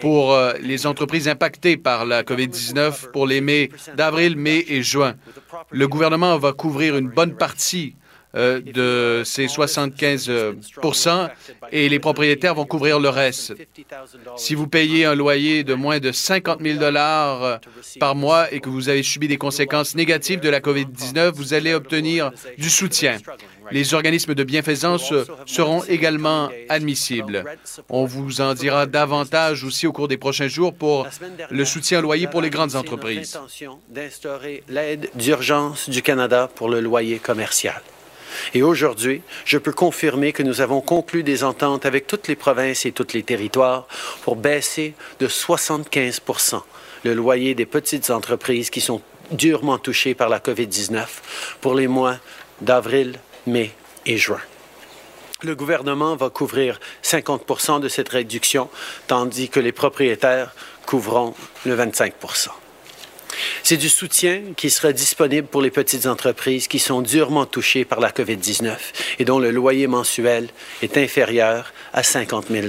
pour euh, les entreprises impactées par la COVID-19 pour les mai d'avril, mai et juin. Le gouvernement va couvrir une bonne partie euh, de ces 75 euh, et les propriétaires vont couvrir le reste. Si vous payez un loyer de moins de 50 000 dollars par mois et que vous avez subi des conséquences négatives de la COVID-19, vous allez obtenir du soutien. Les organismes de bienfaisance seront également admissibles. On vous en dira davantage aussi au cours des prochains jours pour le soutien au loyer pour les grandes entreprises. d'instaurer l'aide d'urgence du Canada pour le loyer commercial. Et aujourd'hui, je peux confirmer que nous avons conclu des ententes avec toutes les provinces et tous les territoires pour baisser de 75 le loyer des petites entreprises qui sont durement touchées par la COVID-19 pour les mois d'avril, mai et juin. Le gouvernement va couvrir 50% de cette réduction, tandis que les propriétaires couvriront le 25% c'est du soutien qui sera disponible pour les petites entreprises qui sont durement touchées par la COVID-19 et dont le loyer mensuel est inférieur à 50 000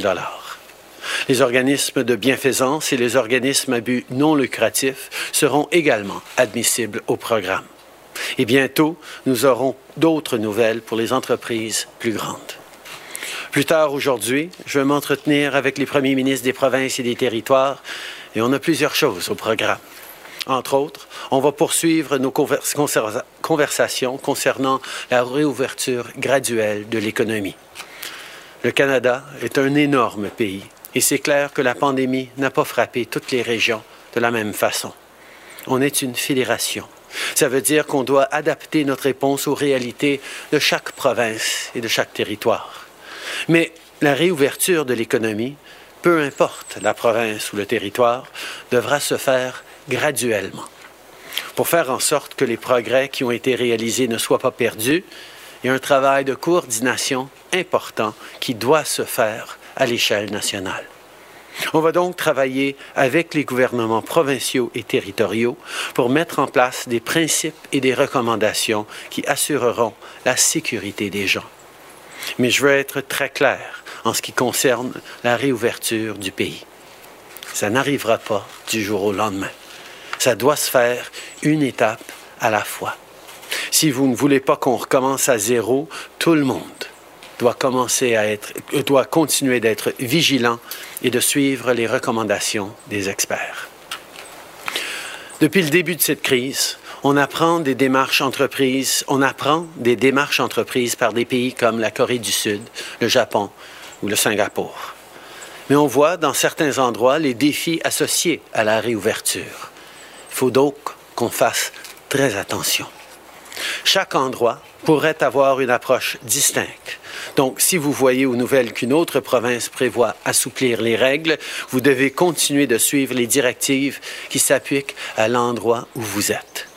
Les organismes de bienfaisance et les organismes à but non lucratif seront également admissibles au programme. Et bientôt, nous aurons d'autres nouvelles pour les entreprises plus grandes. Plus tard aujourd'hui, je vais m'entretenir avec les premiers ministres des provinces et des territoires et on a plusieurs choses au programme. Entre autres, on va poursuivre nos conversations concernant la réouverture graduelle de l'économie. Le Canada est un énorme pays Et c'est clair que la pandémie n'a pas frappé toutes les régions de la même façon. On est une fédération. Ça veut dire qu'on doit adapter notre réponse aux réalités de chaque province et de chaque territoire. Mais la réouverture de l'économie, peu importe la province ou le territoire, devra se faire graduellement pour faire en sorte que les progrès qui ont été réalisés ne soient pas perdus. Il y a un travail de coordination important qui doit se faire à l'échelle nationale. On va donc travailler avec les gouvernements provinciaux et territoriaux pour mettre en place des principes et des recommandations qui assureront la sécurité des gens. Mais je veux être très clair en ce qui concerne la réouverture du pays. Ça n'arrivera pas du jour au lendemain. Ça doit se faire une étape à la fois. Si vous ne voulez pas qu'on recommence à zéro, tout le monde doit commencer à être, doit continuer d'être vigilant et de suivre les recommandations des experts. Depuis le début de cette crise, on apprend des démarches entreprises, on apprend des démarches entreprises par des pays comme la Corée du Sud, le Japon ou le Singapour. Mais on voit dans certains endroits les défis associés à la réouverture. Il faut donc qu'on fasse très attention. Chaque endroit pourrait avoir une approche distincte. Donc, si vous voyez aux nouvelles qu'une autre province prévoit assouplir les règles, vous devez continuer de suivre les directives qui s'appliquent à l'endroit où vous êtes.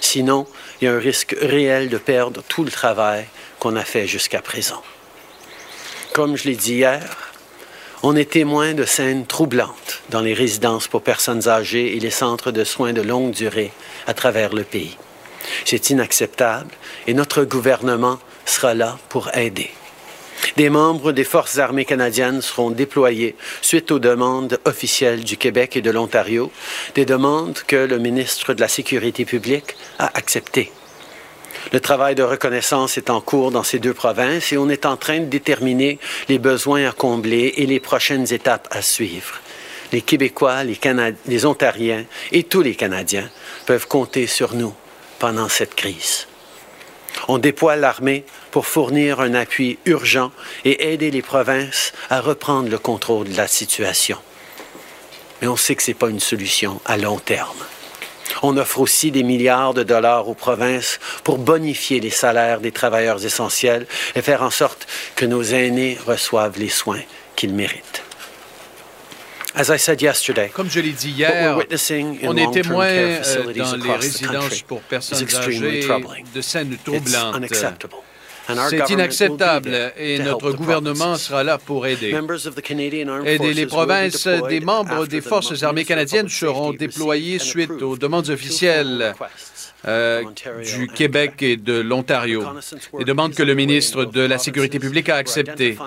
Sinon, il y a un risque réel de perdre tout le travail qu'on a fait jusqu'à présent. Comme je l'ai dit hier, on est témoin de scènes troublantes dans les résidences pour personnes âgées et les centres de soins de longue durée à travers le pays. C'est inacceptable et notre gouvernement sera là pour aider. Des membres des Forces armées canadiennes seront déployés suite aux demandes officielles du Québec et de l'Ontario, des demandes que le ministre de la Sécurité publique a acceptées. Le travail de reconnaissance est en cours dans ces deux provinces et on est en train de déterminer les besoins à combler et les prochaines étapes à suivre. Les Québécois, les, les Ontariens et tous les Canadiens peuvent compter sur nous pendant cette crise. On déploie l'armée pour fournir un appui urgent et aider les provinces à reprendre le contrôle de la situation. Mais on sait que ce n'est pas une solution à long terme. On offre aussi des milliards de dollars aux provinces pour bonifier les salaires des travailleurs essentiels et faire en sorte que nos aînés reçoivent les soins qu'ils méritent. Comme je l'ai dit hier, on est témoin euh, dans les résidences pour personnes âgées de scènes troublantes. C'est inacceptable et notre gouvernement sera là pour aider. Aider les provinces, des membres des Forces armées canadiennes seront déployés suite aux demandes officielles euh, du Québec et de l'Ontario, des demandes que le ministre de la Sécurité publique a acceptées.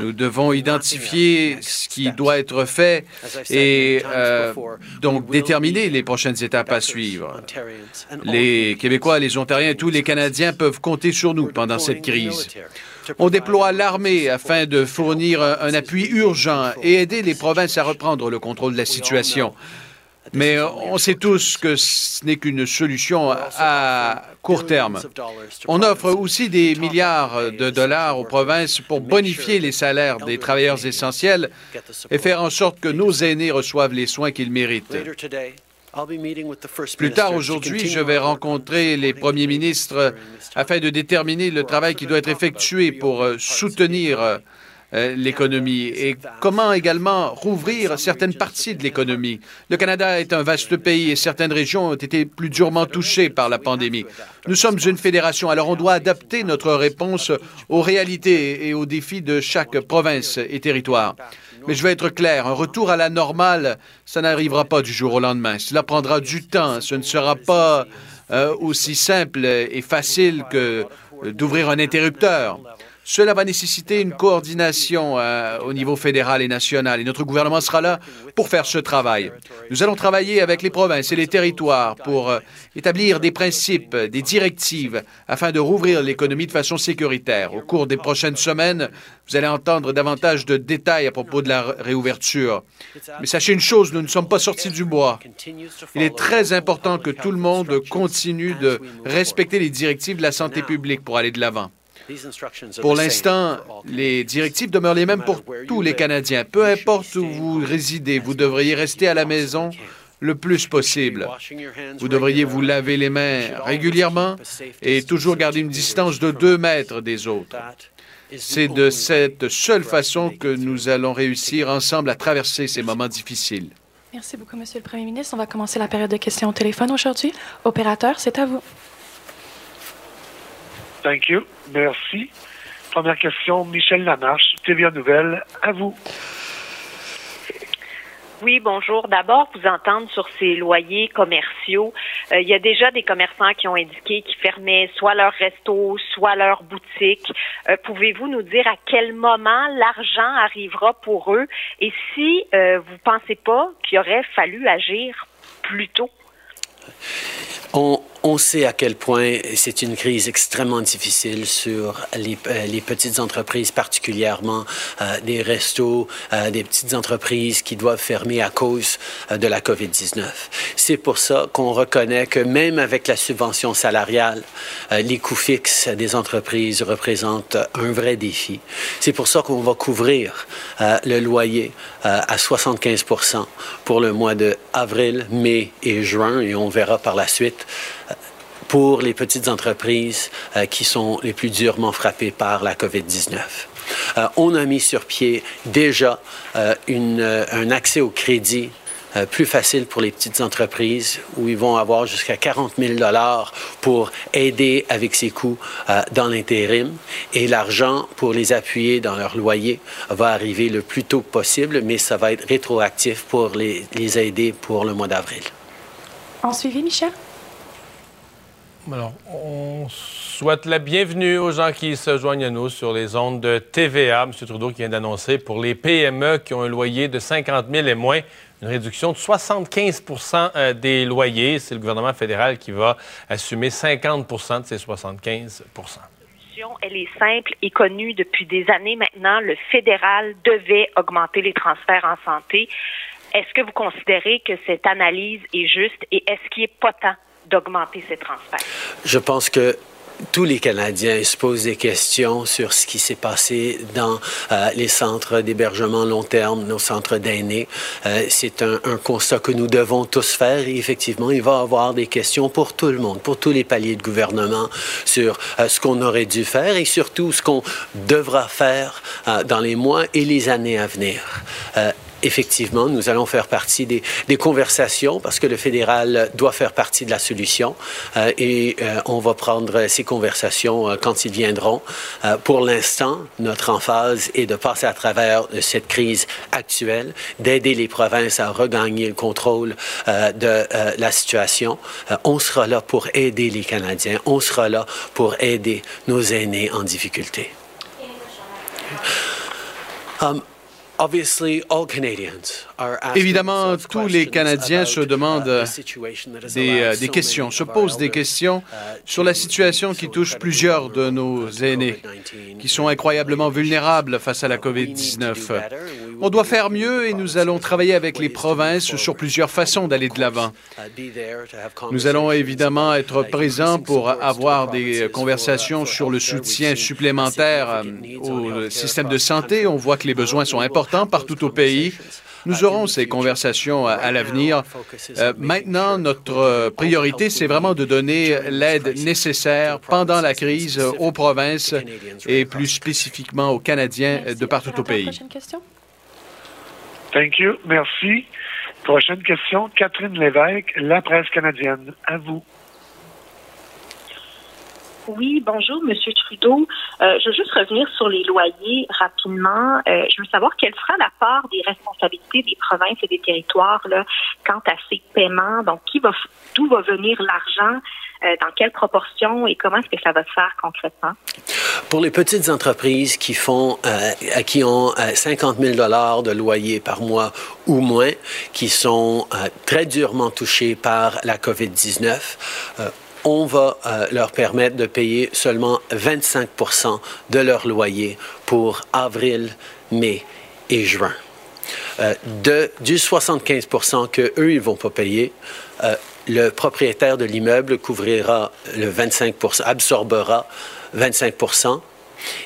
Nous devons identifier ce qui doit être fait et euh, donc déterminer les prochaines étapes à suivre. Les Québécois, les Ontariens et tous les Canadiens peuvent compter sur nous pendant cette crise. On déploie l'armée afin de fournir un appui urgent et aider les provinces à reprendre le contrôle de la situation. Mais euh, on sait tous que ce n'est qu'une solution à court terme. On offre aussi des milliards de dollars aux provinces pour bonifier les salaires des travailleurs essentiels et faire en sorte que nos aînés reçoivent les soins qu'ils méritent. Plus tard aujourd'hui, je vais rencontrer les premiers ministres afin de déterminer le travail qui doit être effectué pour euh, soutenir euh, l'économie et comment également rouvrir certaines parties de l'économie. Le Canada est un vaste pays et certaines régions ont été plus durement touchées par la pandémie. Nous sommes une fédération, alors on doit adapter notre réponse aux réalités et aux défis de chaque province et territoire. Mais je vais être clair, un retour à la normale, ça n'arrivera pas du jour au lendemain. Cela prendra du temps. Ce ne sera pas euh, aussi simple et facile que d'ouvrir un interrupteur. Cela va nécessiter une coordination euh, au niveau fédéral et national et notre gouvernement sera là pour faire ce travail. Nous allons travailler avec les provinces et les territoires pour euh, établir des principes, des directives afin de rouvrir l'économie de façon sécuritaire. Au cours des prochaines semaines, vous allez entendre davantage de détails à propos de la réouverture. Mais sachez une chose, nous ne sommes pas sortis du bois. Il est très important que tout le monde continue de respecter les directives de la santé publique pour aller de l'avant. Pour l'instant, les directives demeurent les mêmes pour tous les Canadiens. Peu importe où vous résidez, vous devriez rester à la maison le plus possible. Vous devriez vous laver les mains régulièrement et toujours garder une distance de deux mètres des autres. C'est de cette seule façon que nous allons réussir ensemble à traverser ces moments difficiles. Merci beaucoup, Monsieur le Premier ministre. On va commencer la période de questions au téléphone aujourd'hui. Opérateur, c'est à vous. Thank you. Merci. Première question, Michel Lamarche, TVA Nouvelle, à vous. Oui, bonjour. D'abord, vous entendre sur ces loyers commerciaux. Euh, il y a déjà des commerçants qui ont indiqué qu'ils fermaient soit leur resto, soit leur boutique. Euh, Pouvez-vous nous dire à quel moment l'argent arrivera pour eux? Et si euh, vous pensez pas qu'il aurait fallu agir plus tôt? On, on sait à quel point c'est une crise extrêmement difficile sur les, euh, les petites entreprises, particulièrement euh, des restos, euh, des petites entreprises qui doivent fermer à cause euh, de la COVID-19. C'est pour ça qu'on reconnaît que même avec la subvention salariale, euh, les coûts fixes des entreprises représentent un vrai défi. C'est pour ça qu'on va couvrir le loyer à 75% pour le mois de avril, mai et juin, et on verra par la suite pour les petites entreprises euh, qui sont les plus durement frappées par la COVID-19. Euh, on a mis sur pied déjà euh, euh, un accès au crédit euh, plus facile pour les petites entreprises où ils vont avoir jusqu'à 40 000 dollars pour aider avec ces coûts euh, dans l'intérim et l'argent pour les appuyer dans leur loyer va arriver le plus tôt possible, mais ça va être rétroactif pour les, les aider pour le mois d'avril. En suivi, Michel? Alors, on souhaite la bienvenue aux gens qui se joignent à nous sur les ondes de TVA. M. Trudeau qui vient d'annoncer pour les PME qui ont un loyer de 50 000 et moins, une réduction de 75% euh, des loyers. C'est le gouvernement fédéral qui va assumer 50% de ces 75% solution, elle est simple et connue depuis des années maintenant. Le fédéral devait augmenter les transferts en santé. Est-ce que vous considérez que cette analyse est juste et est-ce qu'il n'est pas temps d'augmenter ces transferts? Je pense que tous les Canadiens se posent des questions sur ce qui s'est passé dans euh, les centres d'hébergement long terme, nos centres d'aînés. Euh, c'est un, constat que nous devons tous faire et effectivement, il va y avoir des questions pour tout le monde, pour tous les paliers de gouvernement sur euh, ce qu'on aurait dû faire et surtout ce qu'on devra faire dans les mois et les années à venir effectivement, nous allons faire partie des, conversations parce que le fédéral doit faire partie de la solution euh, et euh, on va prendre ces conversations euh, quand ils viendront. pour l'instant, notre emphase est de passer à travers cette crise actuelle, d'aider les provinces à regagner le contrôle de la situation. on sera là pour aider les Canadiens, on sera là pour aider nos aînés en difficulté. Évidemment, tous les Canadiens se demandent des, euh, des, questions, se posent des questions sur la situation qui touche plusieurs de nos aînés, qui sont incroyablement vulnérables face à la COVID-19. On doit faire mieux et nous allons travailler avec les provinces sur plusieurs façons d'aller de l'avant. Nous allons évidemment être présents pour avoir des conversations sur le soutien supplémentaire au système de santé. On voit que les besoins sont importants partout au pays. Nous aurons ces conversations à, à l'avenir. Euh, maintenant, notre priorité, c'est vraiment de donner l'aide nécessaire pendant la crise aux provinces et plus spécifiquement aux Canadiens de partout au pays. Thank you. Merci. Prochaine question, Catherine Lévesque, La Presse canadienne. À vous. Oui, bonjour, Monsieur Trudeau. Euh, je veux juste revenir sur les loyers rapidement. Euh, je veux savoir quelle sera la part des responsabilités des provinces et des territoires là, quant à ces paiements. Donc, qui va, d'où va venir l'argent? Euh, dans quelle proportion? Et comment est-ce que ça va se faire concrètement? Pour les petites entreprises qui font, euh, qui ont euh, 50 000 dollars de loyer par mois ou moins, qui sont très durement touchées par la COVID-19, on va euh, leur permettre de payer seulement 25% de leur loyer pour avril, mai et juin. Euh, du 75% que eux ils vont pas payer, euh, le propriétaire de l'immeuble couvrira le 25% absorbera 25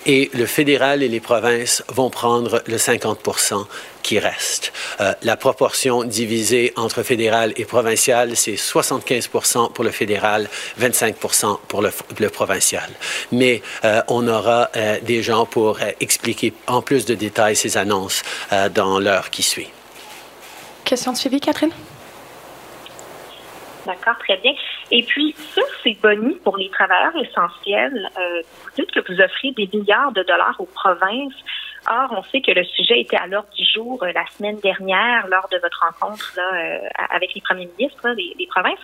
et le fédéral et les provinces vont prendre le 50% qui reste. Euh, la proportion divisée entre fédéral et provincial, c'est 75% pour le fédéral, 25% pour le, provincial. Mais euh, on aura euh, des gens pour expliquer en plus de détails ces annonces dans l'heure qui suit. Question de suivi, Catherine? D'accord, très bien. Et puis, sur ces bonnies pour les travailleurs essentiels, euh, vous dites que vous offrez des milliards de dollars aux provinces. Or, on sait que le sujet était à l'ordre du jour euh, la semaine dernière lors de votre rencontre là, euh, avec les premiers ministres là, des, des provinces.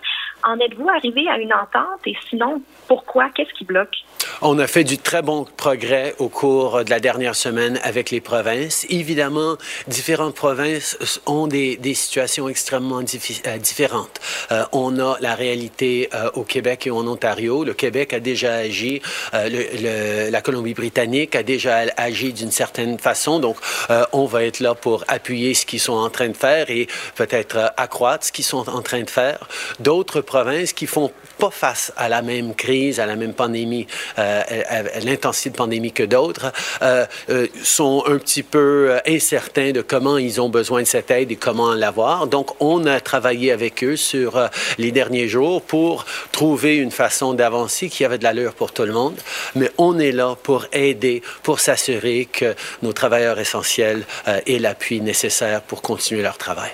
En êtes-vous arrivé à une entente? Et sinon, pourquoi? Qu'est-ce qui bloque? On a fait du très bon progrès au cours de la dernière semaine avec les provinces. Évidemment, différentes provinces ont des, des situations extrêmement euh, différentes. Euh, on a la réalité euh, au Québec et en Ontario. Le Québec a déjà agi, euh, le, le- la Colombie-Britannique a déjà agi d'une certaine façon. Donc, euh, on va être là pour appuyer ce qu'ils sont en train de faire et peut-être accroître ce qu'ils sont en train de faire. D'autres provinces qui font pas face à la même crise, à la même pandémie, euh, à, l'intensité de pandémie que d'autres, euh, euh, sont un petit peu incertains de comment ils ont besoin de cette aide et comment l'avoir. Donc, on a travaillé avec eux sur les derniers jours pour trouver une façon d'avancer qui avait de l'allure pour tout le monde. Mais on est là pour aider, pour s'assurer que nos travailleurs essentiels aient l'appui nécessaire pour continuer leur travail.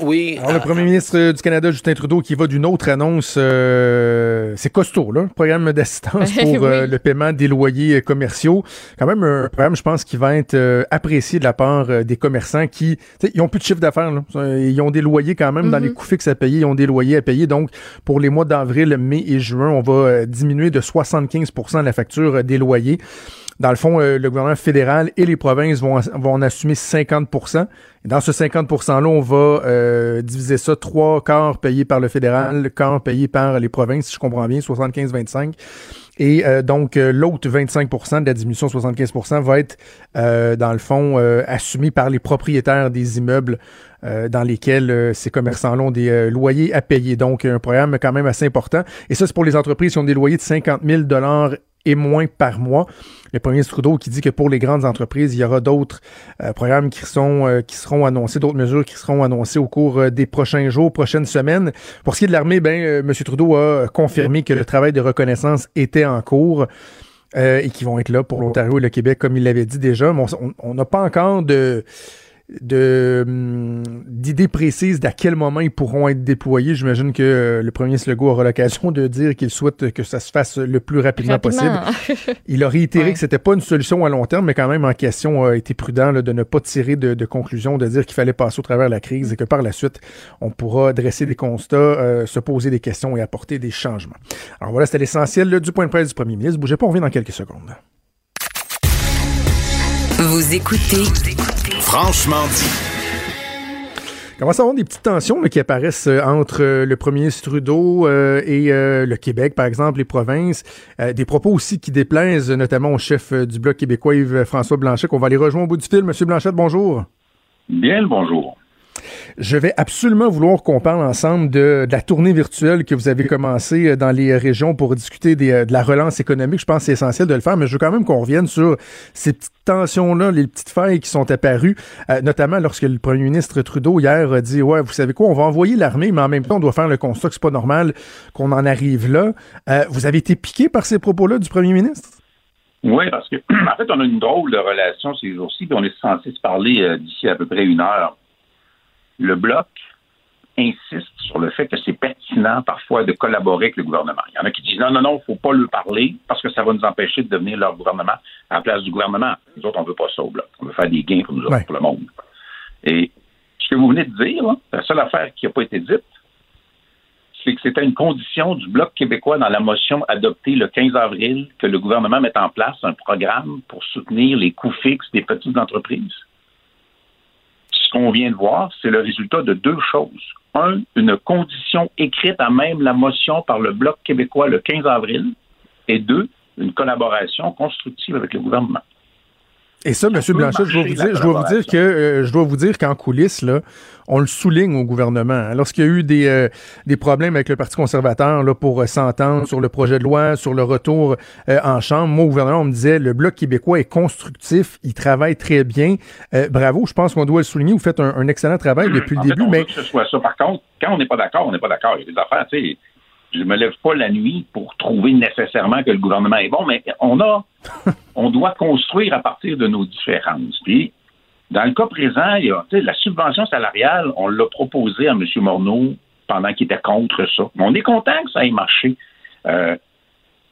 Euh, oui. Alors, le premier ministre du Canada, Justin Trudeau, qui va d'une autre annonce, euh, c'est costaud, là, programme d'assistance *laughs* pour Oui. euh, le paiement des loyers euh, commerciaux. Quand même un programme, je pense, qui va être euh, apprécié de la part euh, des commerçants qui, ils ont plus de chiffre d'affaires. Euh, Ils ont des loyers quand même dans les coûts fixes à payer, ils ont des loyers à payer. Donc, pour les mois d'avril, mai et juin, on va euh, diminuer de 75% la facture euh, des loyers. Dans le fond, euh, le gouvernement fédéral et les provinces vont, vont en assumer 50 Et dans ce 50 %-là, on va euh, diviser ça trois quarts payés par le fédéral, le quart payé par les provinces, si je comprends bien, 75-25. Et euh, donc, euh, l'autre 25% de la diminution 75% va être, dans le fond, assumé par les propriétaires des immeubles dans lesquels ces commerçants-là ont des loyers à payer. Donc, un programme quand même assez important. Et ça, c'est pour les entreprises qui ont des loyers de 50 000 et moins par mois. Le premier Trudeau qui dit que pour les grandes entreprises, il y aura d'autres euh, programmes qui, sont, euh, qui seront annoncés, d'autres mesures qui seront annoncées au cours euh, des prochains jours, prochaines semaines. Pour ce qui est de l'armée, ben, euh, M. Trudeau a confirmé que le travail de reconnaissance était en cours. euh, et qui vont être là pour l'Ontario et le Québec, comme il l'avait dit déjà. Mais on- n'a pas encore de d'idées précises d'à quel moment ils pourront être déployés. J'imagine que euh, le premier ministre Legault aura l'occasion de dire qu'il souhaite que ça se fasse le plus rapidement, Rapidement. possible. *laughs* Il a réitéré Ouais. que c'était pas une solution à long terme, mais quand même en question a été prudent là, de ne pas tirer de, de conclusion, de dire qu'il fallait passer au travers de la crise et que par la suite, on pourra dresser des constats, euh, se poser des questions et apporter des changements. Alors voilà, c'était l'essentiel du point de presse du premier ministre. Bougez pas, on revient dans quelques secondes. Vous écoutez Franchement dit. commence à avoir des petites tensions là, qui apparaissent euh, entre euh, le premier ministre Trudeau euh, et euh, le Québec, par exemple, les provinces. Euh, des propos aussi qui déplaisent notamment au chef du Bloc québécois, Yves-François Blanchet, qu'on va aller rejoindre au bout du fil. Monsieur Blanchet, bonjour. Bien le bonjour. Je vais absolument vouloir qu'on parle ensemble de, la tournée virtuelle que vous avez commencée euh, dans les régions pour discuter euh, de la relance économique. Je pense que c'est essentiel de le faire, mais je veux quand même qu'on revienne sur ces petites tensions-là, les petites failles qui sont apparues, euh, notamment lorsque le premier ministre Trudeau hier a dit Ouais, vous savez quoi, on va envoyer l'armée, mais en même temps, on doit faire le constat que c'est pas normal qu'on en arrive là. Vous avez été piqué par ces propos-là du premier ministre? Oui, parce que *clears throat* en fait, on a une drôle de relation ces jours-ci, puis on est censé se parler d'ici à peu près une heure. Le bloc insiste sur le fait que c'est pertinent parfois de collaborer avec le gouvernement. Il y en a qui disent non, non, non, il ne faut pas lui parler parce que ça va nous empêcher de devenir leur gouvernement à la place du gouvernement. Nous autres, on ne veut pas ça au bloc. On veut faire des gains pour nous autres, Ouais. pour le monde. Et ce que vous venez de dire, là, la seule affaire qui n'a pas été dite, c'est que c'était une condition du Bloc québécois dans la motion adoptée le 15 avril que le gouvernement mette en place un programme pour soutenir les coûts fixes des petites entreprises. Ce qu'on vient de voir, c'est le résultat de deux choses. Un, une condition écrite à même la motion par le Bloc québécois le 15 avril. Et deux, une collaboration constructive avec le gouvernement. Et ça, M. Blanchet, je dois vous dire, je dois vous dire que euh, je dois vous dire qu'en coulisses, là, on le souligne au gouvernement. Lorsqu'il y a eu des, euh, des problèmes avec le Parti conservateur là, pour euh, s'entendre sur le projet de loi, sur le retour en Chambre, moi, au gouvernement, on me disait le Bloc québécois est constructif, il travaille très bien. bravo, je pense qu'on doit le souligner. Vous faites un, excellent travail depuis le début. mais... que ce soit ça. Par contre, quand on n'est pas d'accord, on n'est pas d'accord. Il y a des affaires, tu sais je me lève pas la nuit pour trouver nécessairement que le gouvernement est bon, mais on a, *laughs* on doit construire à partir de nos différences. Puis, dans le cas présent, il y a, la subvention salariale, on l'a proposé à M. Morneau pendant qu'il était contre ça. Mais on est content que ça ait marché. Euh,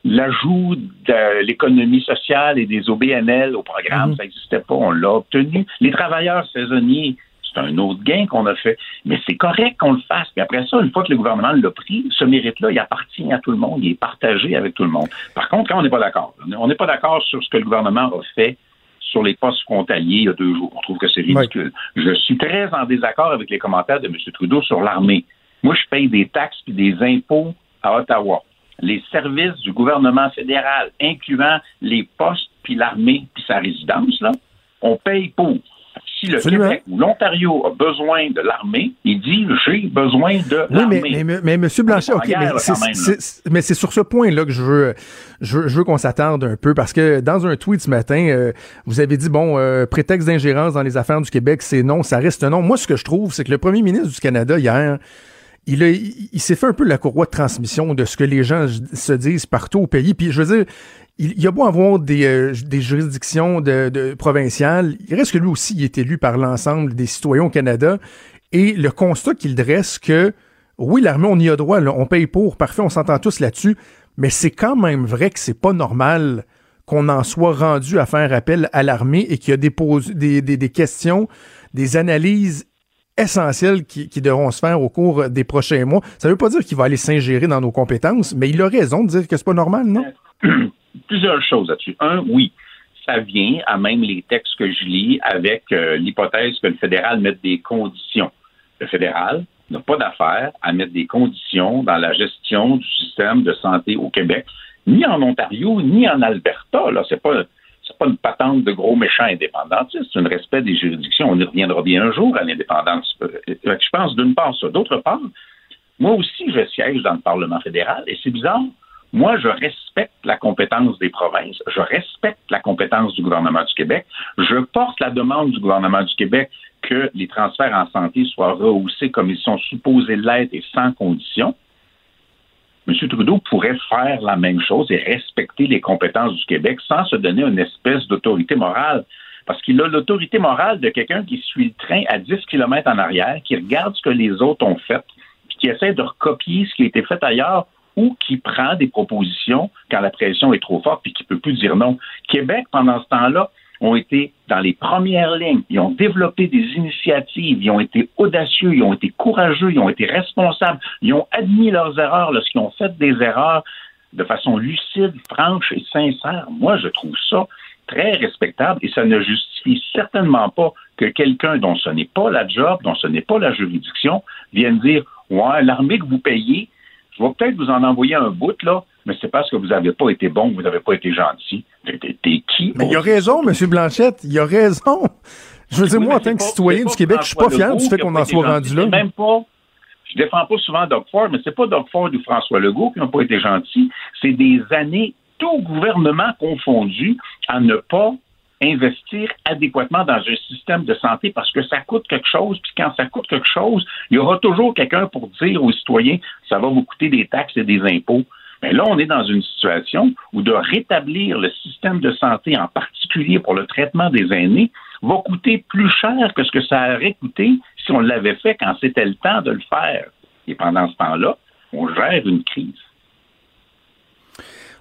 L'ajout de l'économie sociale et des OBNL au programme, mm-hmm. ça n'existait pas, on l'a obtenu. Les travailleurs saisonniers, c'est un autre gain qu'on a fait. Mais c'est correct qu'on le fasse. Puis après ça, une fois que le gouvernement l'a pris, ce mérite-là, il appartient à tout le monde, il est partagé avec tout le monde. Par contre, quand on n'est pas d'accord, on n'est pas d'accord sur ce que le gouvernement a fait sur les postes frontaliers il y a deux jours. On trouve que c'est ridicule. Je suis très en désaccord avec les commentaires de M. Trudeau sur l'armée. Moi, je paye des taxes et des impôts à Ottawa. Les services du gouvernement fédéral, incluant les postes puis l'armée puis sa résidence, là, on paye pour si le Québec ou l'Ontario a besoin de l'armée, il dit j'ai besoin de l'armée. Oui, mais, mais, M. Blanchet, OK, mais c'est sur ce point-là que je veux, je veux, qu'on s'attarde un peu parce que dans un tweet ce matin, euh, vous avez dit, bon, euh, prétexte d'ingérence dans les affaires du Québec, c'est non, ça reste non. Moi, ce que je trouve, c'est que le premier ministre du Canada, hier, il, s'est fait un peu la courroie de transmission de ce que les gens se disent partout au pays. Puis je veux dire, il, y a beau avoir des, euh, juridictions provinciales, il reste que lui aussi il est élu par l'ensemble des citoyens au Canada. Et le constat qu'il dresse que oui, l'armée, on y a droit, on paye pour, parfait, on s'entend tous là-dessus, mais c'est quand même vrai que c'est pas normal qu'on en soit rendu à faire appel à l'armée et qu'il y a des, des, questions, des analyses essentielles qui, devront se faire au cours des prochains mois. Ça veut pas dire qu'il va aller s'ingérer dans nos compétences, mais il a raison de dire que c'est pas normal, non? *clears throat* plusieurs choses là-dessus. Un, oui, ça vient à même les textes que je lis avec euh, l'hypothèse que le fédéral mette des conditions. Le fédéral n'a pas d'affaire à mettre des conditions dans la gestion du système de santé au Québec, ni en Ontario, ni en Alberta. C'est pas c'est pas une patente de gros méchants indépendantistes, c'est un respect des juridictions. On y reviendra bien un jour à l'indépendance. Euh, je pense d'une part ça. D'autre part, moi aussi, je siège dans le Parlement fédéral et c'est bizarre. Moi, je respecte la compétence des provinces, je respecte la compétence du gouvernement du Québec, je porte la demande du gouvernement du Québec que les transferts en santé soient rehaussés comme ils sont supposés l'être et sans condition. M. Trudeau pourrait faire la même chose et respecter les compétences du Québec sans se donner une espèce d'autorité morale. Parce qu'il a l'autorité morale de quelqu'un qui suit le train à 10 km en arrière, qui regarde ce que les autres ont fait, puis qui essaie de recopier ce qui a été fait ailleurs ou qui prend des propositions quand la pression est trop forte puis qui peut plus dire non. Québec, pendant ce temps-là, ont été dans les premières lignes. Ils ont développé des initiatives, ils ont été audacieux, ils ont été courageux, ils ont été responsables, ils ont admis leurs erreurs lorsqu'ils ont fait des erreurs de façon lucide, franche et sincère. Moi, je trouve ça très respectable et ça ne justifie certainement pas que quelqu'un dont ce n'est pas la job, dont ce n'est pas la juridiction, vienne dire Ouais, l'armée que vous payez, je vais peut-être vous en envoyer un bout, là, mais c'est parce que vous n'avez pas été bon, vous n'avez pas été gentil. T'es qui? Mais il a raison, M. Blanchette, il a raison. Je veux dire, moi, en tant que citoyen du Québec, je suis pas fier du fait qu'on en soit rendu là. Même pas. Je défends pas souvent Doug Ford, mais c'est pas Doug Ford ou François Legault qui n'ont pas été gentils. C'est des années, tout gouvernement confondu, à ne pas investir adéquatement dans un système de santé parce que ça coûte quelque chose, puis quand ça coûte quelque chose, il y aura toujours quelqu'un pour dire aux citoyens, ça va vous coûter des taxes et des impôts. Mais là, on est dans une situation où de rétablir le système de santé, en particulier pour le traitement des aînés, va coûter plus cher que ce que ça aurait coûté si on l'avait fait quand c'était le temps de le faire. Et pendant ce temps-là, on gère une crise.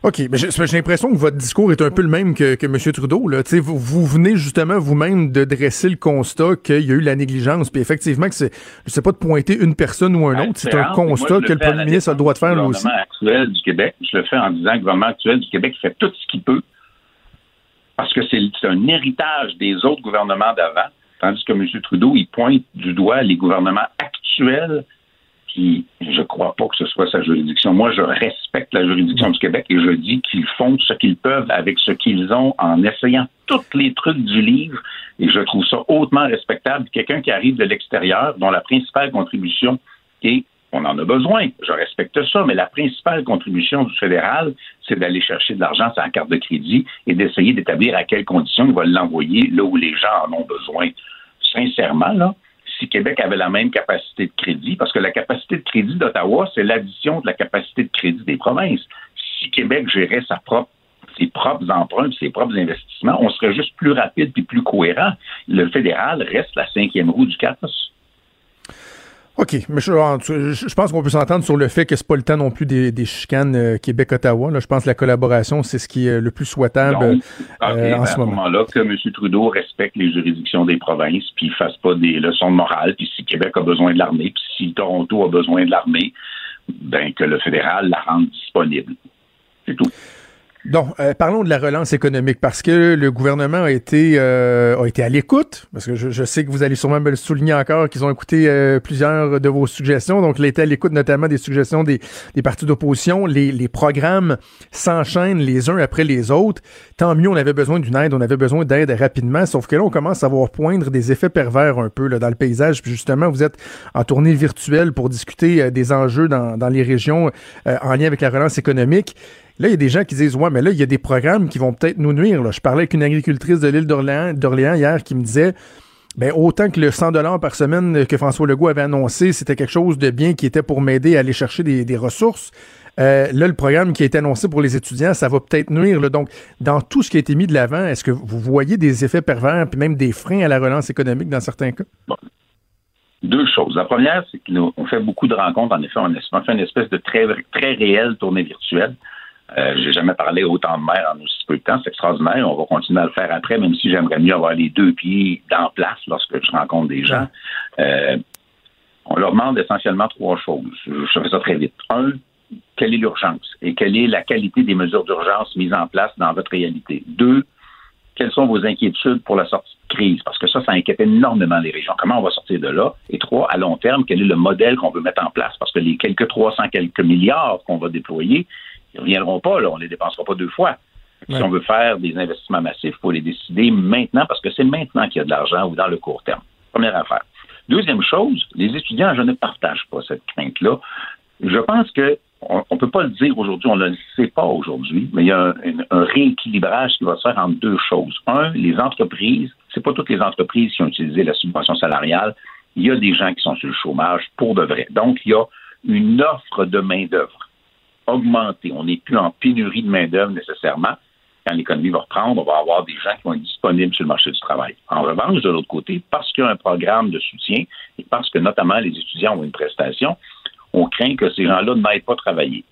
OK, mais j'ai l'impression que votre discours est un peu le même que, que M. Trudeau. Là. Vous, vous venez justement vous-même de dresser le constat qu'il y a eu la négligence. Puis effectivement, que c'est, je sais pas de pointer une personne ou un autre, c'est un constat que le premier ministre a le droit de faire lui aussi. Le gouvernement actuel du Québec, je le fais en disant que le gouvernement actuel du Québec fait tout ce qu'il peut parce que c'est un héritage des autres gouvernements d'avant, tandis que M. Trudeau, il pointe du doigt les gouvernements actuels Puis je crois pas que ce soit sa juridiction. Moi, je respecte la juridiction du Québec et je dis qu'ils font ce qu'ils peuvent avec ce qu'ils ont en essayant tous les trucs du livre. Et je trouve ça hautement respectable. Quelqu'un qui arrive de l'extérieur, dont la principale contribution est on en a besoin, je respecte ça, mais la principale contribution du fédéral, c'est d'aller chercher de l'argent sur la carte de crédit et d'essayer d'établir à quelles conditions il va l'envoyer là où les gens en ont besoin. Sincèrement, là, si Québec avait la même capacité de crédit, parce que la capacité de crédit d'Ottawa, c'est l'addition de la capacité de crédit des provinces. Si Québec gérait ses propres emprunts, ses propres investissements, on serait juste plus rapide et plus cohérent. Le fédéral reste la cinquième roue du carrosse. OK, mais je, je pense qu'on peut s'entendre sur le fait que c'est pas le temps non plus des, des chicanes euh, Québec-Ottawa. Je pense que la collaboration, c'est ce qui est le plus souhaitable Donc, euh, en à ce moment. moment-là, que M. Trudeau respecte les juridictions des provinces, puis il fasse pas des leçons de morale, puis si Québec a besoin de l'armée, puis si Toronto a besoin de l'armée, ben que le fédéral la rende disponible. C'est tout. Donc, euh, parlons de la relance économique parce que le gouvernement a été euh, a été à l'écoute parce que je, sais que vous allez sûrement me le souligner encore qu'ils ont écouté euh, plusieurs de vos suggestions. Donc, il a été à l'écoute notamment des suggestions des, des partis d'opposition. Les, les programmes s'enchaînent les uns après les autres. Tant mieux, on avait besoin d'une aide, on avait besoin d'aide rapidement. Sauf que là, on commence à voir poindre des effets pervers un peu là, dans le paysage. Puis justement, vous êtes en tournée virtuelle pour discuter euh, des enjeux dans, dans les régions en lien avec la relance économique. Là, il y a des gens qui disent Ouais, mais là, il y a des programmes qui vont peut-être nous nuire. Je parlais avec une agricultrice de l'île d'Orléans, hier qui me disait ben, autant que le 100 par semaine que François Legault avait annoncé, c'était quelque chose de bien qui était pour m'aider à aller chercher des, ressources. Euh, là, le programme qui a été annoncé pour les étudiants, ça va peut-être nuire. Donc, dans tout ce qui a été mis de l'avant, est-ce que vous voyez des effets pervers puis même des freins à la relance économique dans certains cas? Deux choses. La première, c'est qu'on fait beaucoup de rencontres. En effet, on fait une espèce de très, très réelle tournée virtuelle. Euh, j'ai jamais parlé autant de maires en aussi peu de temps. C'est extraordinaire. On va continuer à le faire après, même si j'aimerais mieux avoir les deux pieds dans place lorsque je rencontre des gens. Euh, on leur demande essentiellement trois choses. Je, je fais ça très vite. Un, quelle est l'urgence et quelle est la qualité des mesures d'urgence mises en place dans votre réalité? Deux, quelles sont vos inquiétudes pour la sortie de crise? Parce que ça, ça inquiète énormément les régions. Comment on va sortir de là? Et trois, à long terme, quel est le modèle qu'on veut mettre en place? Parce que les quelques 300 quelques milliards qu'on va déployer, ils ne reviendront pas, là. On ne les dépensera pas deux fois. Si on veut faire des investissements massifs, il faut les décider maintenant parce que c'est maintenant qu'il y a de l'argent ou dans le court terme. Première affaire. Deuxième chose, les étudiants, je ne partage pas cette crainte-là. Je pense que on ne peut pas le dire aujourd'hui, on ne le sait pas aujourd'hui, mais il y a un, un- un rééquilibrage qui va se faire entre deux choses. Un, les entreprises, c'est pas toutes les entreprises qui ont utilisé la subvention salariale. Il y a des gens qui sont sur le chômage pour de vrai. Donc, il y a une offre de main-d'œuvre On n'est plus en pénurie de main-d'œuvre nécessairement. Quand l'économie va reprendre, on va avoir des gens qui vont être disponibles sur le marché du travail. En revanche, de l'autre côté, parce qu'il y a un programme de soutien et parce que notamment les étudiants ont une prestation, on craint que ces gens-là n'aillent pas travailler.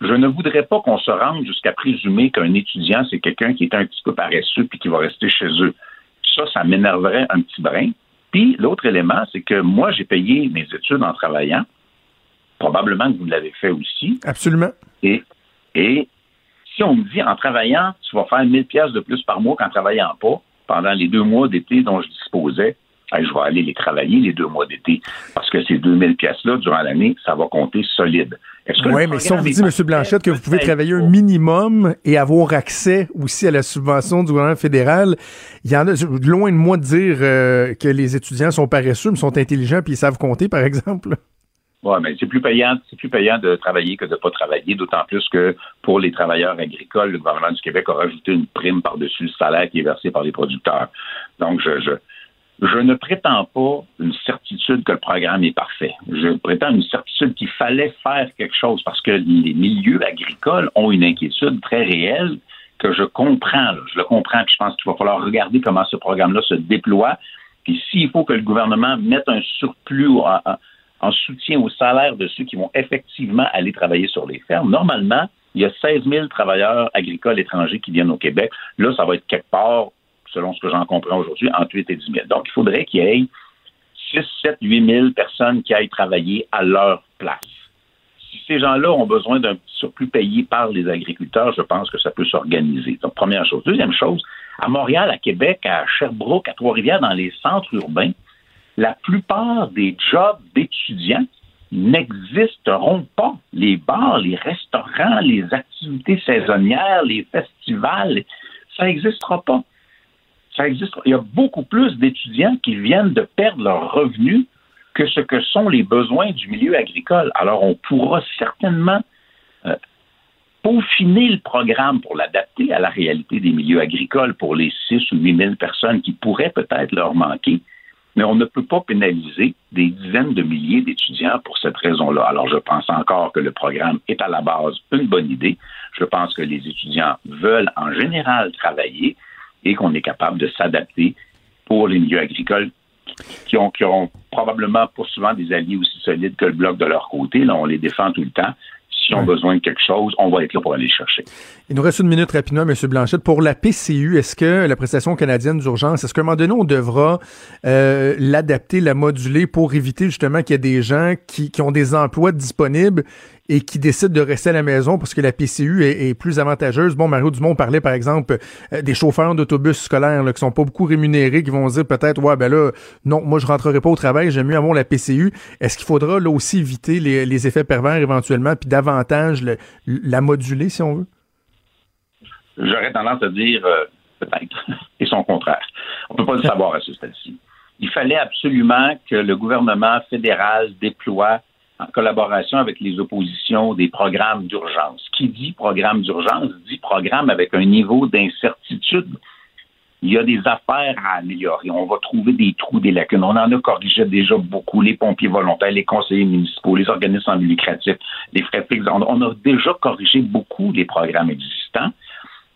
Je ne voudrais pas qu'on se rende jusqu'à présumer qu'un étudiant, c'est quelqu'un qui est un petit peu paresseux puis qui va rester chez eux. Ça, ça m'énerverait un petit brin. Puis l'autre élément, c'est que moi, j'ai payé mes études en travaillant. Probablement que vous l'avez fait aussi. Absolument. Et, et si on me dit en travaillant, tu vas faire 1000 pièces de plus par mois qu'en travaillant pas pendant les deux mois d'été dont je disposais, je vais aller les travailler les deux mois d'été parce que ces 2000 pièces-là durant l'année, ça va compter solide. Oui, mais si on vous dit, M. Blanchette, que vous pouvez travailler un minimum et avoir accès aussi à la subvention du gouvernement fédéral, il y en a, loin de moi de dire euh, que les étudiants sont paresseux, mais sont intelligents puis ils savent compter, par exemple. Oui, mais c'est plus payant, c'est plus payant de travailler que de ne pas travailler, d'autant plus que pour les travailleurs agricoles, le gouvernement du Québec a rajouté une prime par-dessus le salaire qui est versé par les producteurs. Donc, je, je, je ne prétends pas une certitude que le programme est parfait. Je prétends une certitude qu'il fallait faire quelque chose parce que les milieux agricoles ont une inquiétude très réelle que je comprends. là. Je le comprends, puis je pense qu'il va falloir regarder comment ce programme-là se déploie. Puis s'il faut que le gouvernement mette un surplus en, en- en soutien au salaire de ceux qui vont effectivement aller travailler sur les fermes, normalement, il y a 16 000 travailleurs agricoles étrangers qui viennent au Québec. Là, ça va être quelque part, selon ce que j'en comprends aujourd'hui, entre 8 et 10 000. Donc, il faudrait qu'il y ait 6, 7, 8 000 personnes qui aillent travailler à leur place. Si ces gens-là ont besoin d'un surplus payé par les agriculteurs, je pense que ça peut s'organiser. Donc, première chose. Deuxième chose, à Montréal, à Québec, à Sherbrooke, à Trois-Rivières, dans les centres urbains, la plupart des jobs d'étudiants n'existeront pas. Les bars, les restaurants, les activités saisonnières, les festivals, ça n'existera pas. Ça existe. Il y a beaucoup plus d'étudiants qui viennent de perdre leurs revenus que ce que sont les besoins du milieu agricole. Alors, on pourra certainement euh, peaufiner le programme pour l'adapter à la réalité des milieux agricoles pour les 6 ou 8 000 personnes qui pourraient peut-être leur manquer, mais on ne peut pas pénaliser des dizaines de milliers d'étudiants pour cette raison-là. Alors, je pense encore que le programme est à la base une bonne idée. Je pense que les étudiants veulent en général travailler et qu'on est capable de s'adapter pour les milieux agricoles qui ont, qui probablement pour souvent des alliés aussi solides que le bloc de leur côté. Là, on les défend tout le temps. S'ils ont besoin de quelque chose, on va être là pour aller le chercher. Il nous reste une minute rapidement, M. Blanchette. Pour la PCU, est-ce que la prestation canadienne d'urgence, est-ce qu'à un moment donné, on devra euh, l'adapter, la moduler pour éviter justement qu'il y ait des gens qui, qui, ont des emplois disponibles et qui décident de rester à la maison parce que la PCU est, plus avantageuse. Bon, Mario Dumont parlait par exemple euh, des chauffeurs d'autobus scolaires là, qui sont pas beaucoup rémunérés, qui vont dire peut-être ouais ben là non, moi je rentrerai pas au travail, j'aime mieux avoir la PCU. Est-ce qu'il faudra là aussi éviter les, effets pervers éventuellement puis davantage la moduler si on veut? J'aurais tendance à dire euh, peut-être *laughs* et son contraire. On peut pas le savoir à ce stade-ci. Il fallait absolument que le gouvernement fédéral déploie en collaboration avec les oppositions des programmes d'urgence. Qui dit programme d'urgence dit programme avec un niveau d'incertitude. Il y a des affaires à améliorer. On va trouver des trous, des lacunes. On en a corrigé déjà beaucoup. Les pompiers volontaires, les conseillers municipaux, les organismes en les frais fixes. On a déjà corrigé beaucoup des programmes existants.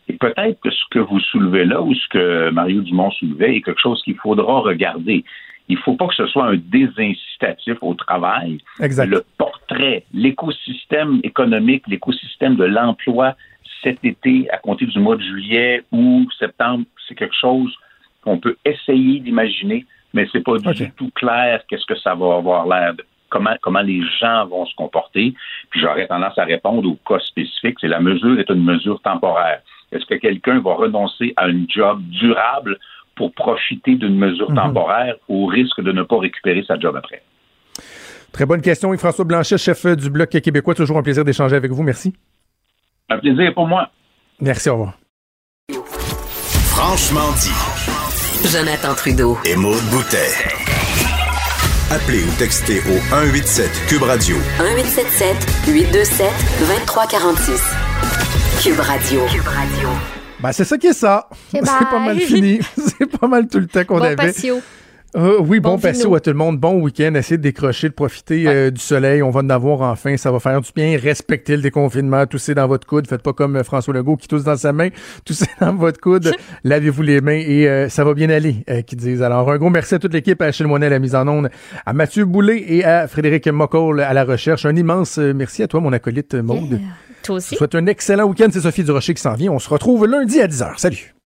Et peut-être que ce que vous soulevez là ou ce que Mario Dumont soulevait est quelque chose qu'il faudra regarder. Il ne faut pas que ce soit un désincitatif au travail. Exact. Le portrait, l'écosystème économique, l'écosystème de l'emploi cet été, à compter du mois de juillet ou septembre, c'est quelque chose qu'on peut essayer d'imaginer, mais c'est pas du tout clair qu'est-ce que ça va avoir l'air de. Comment, comment les gens vont se comporter. Puis j'aurais tendance à répondre au cas spécifique. C'est la mesure est une mesure temporaire. Est-ce que quelqu'un va renoncer à un job durable pour profiter d'une mesure Mhm. temporaire au risque de ne pas récupérer sa job après? Très bonne question. Et François Blanchet, chef du Bloc québécois, toujours un plaisir d'échanger avec vous. Merci. Un plaisir pour moi. Merci, au revoir. Franchement dit. Jonathan Trudeau. Et Maude Boutet. Appelez ou textez au 187 Cube Radio. 1877 827 2346. Cube Radio. Cube Radio. Ben, c'est ça qui est ça. Ok, *laughs* C'est pas bye. mal fini. *laughs* c'est pas mal tout le temps qu'on Bon avait. patio. Euh, oui, bon, Bon patio à tout le monde. Bon week-end. Essayez de décrocher, de profiter euh, du soleil. On va en avoir enfin. Ça va faire du bien. Respectez le déconfinement. Toussez dans votre coude. Faites pas comme euh, François Legault qui tousse dans sa main. Toussez dans votre coude. *laughs* Lavez-vous les mains et euh, ça va bien aller, qu'ils disent. Alors, un gros merci à toute l'équipe, à Achille Moinet à la mise en onde, à Mathieu Boulay et à Frédéric Mocoll à la recherche. Un immense merci à toi, mon acolyte Maude. Toi Je souhaite un excellent week-end. C'est Sophie Durocher qui s'en vient. On se retrouve lundi à 10h. Salut.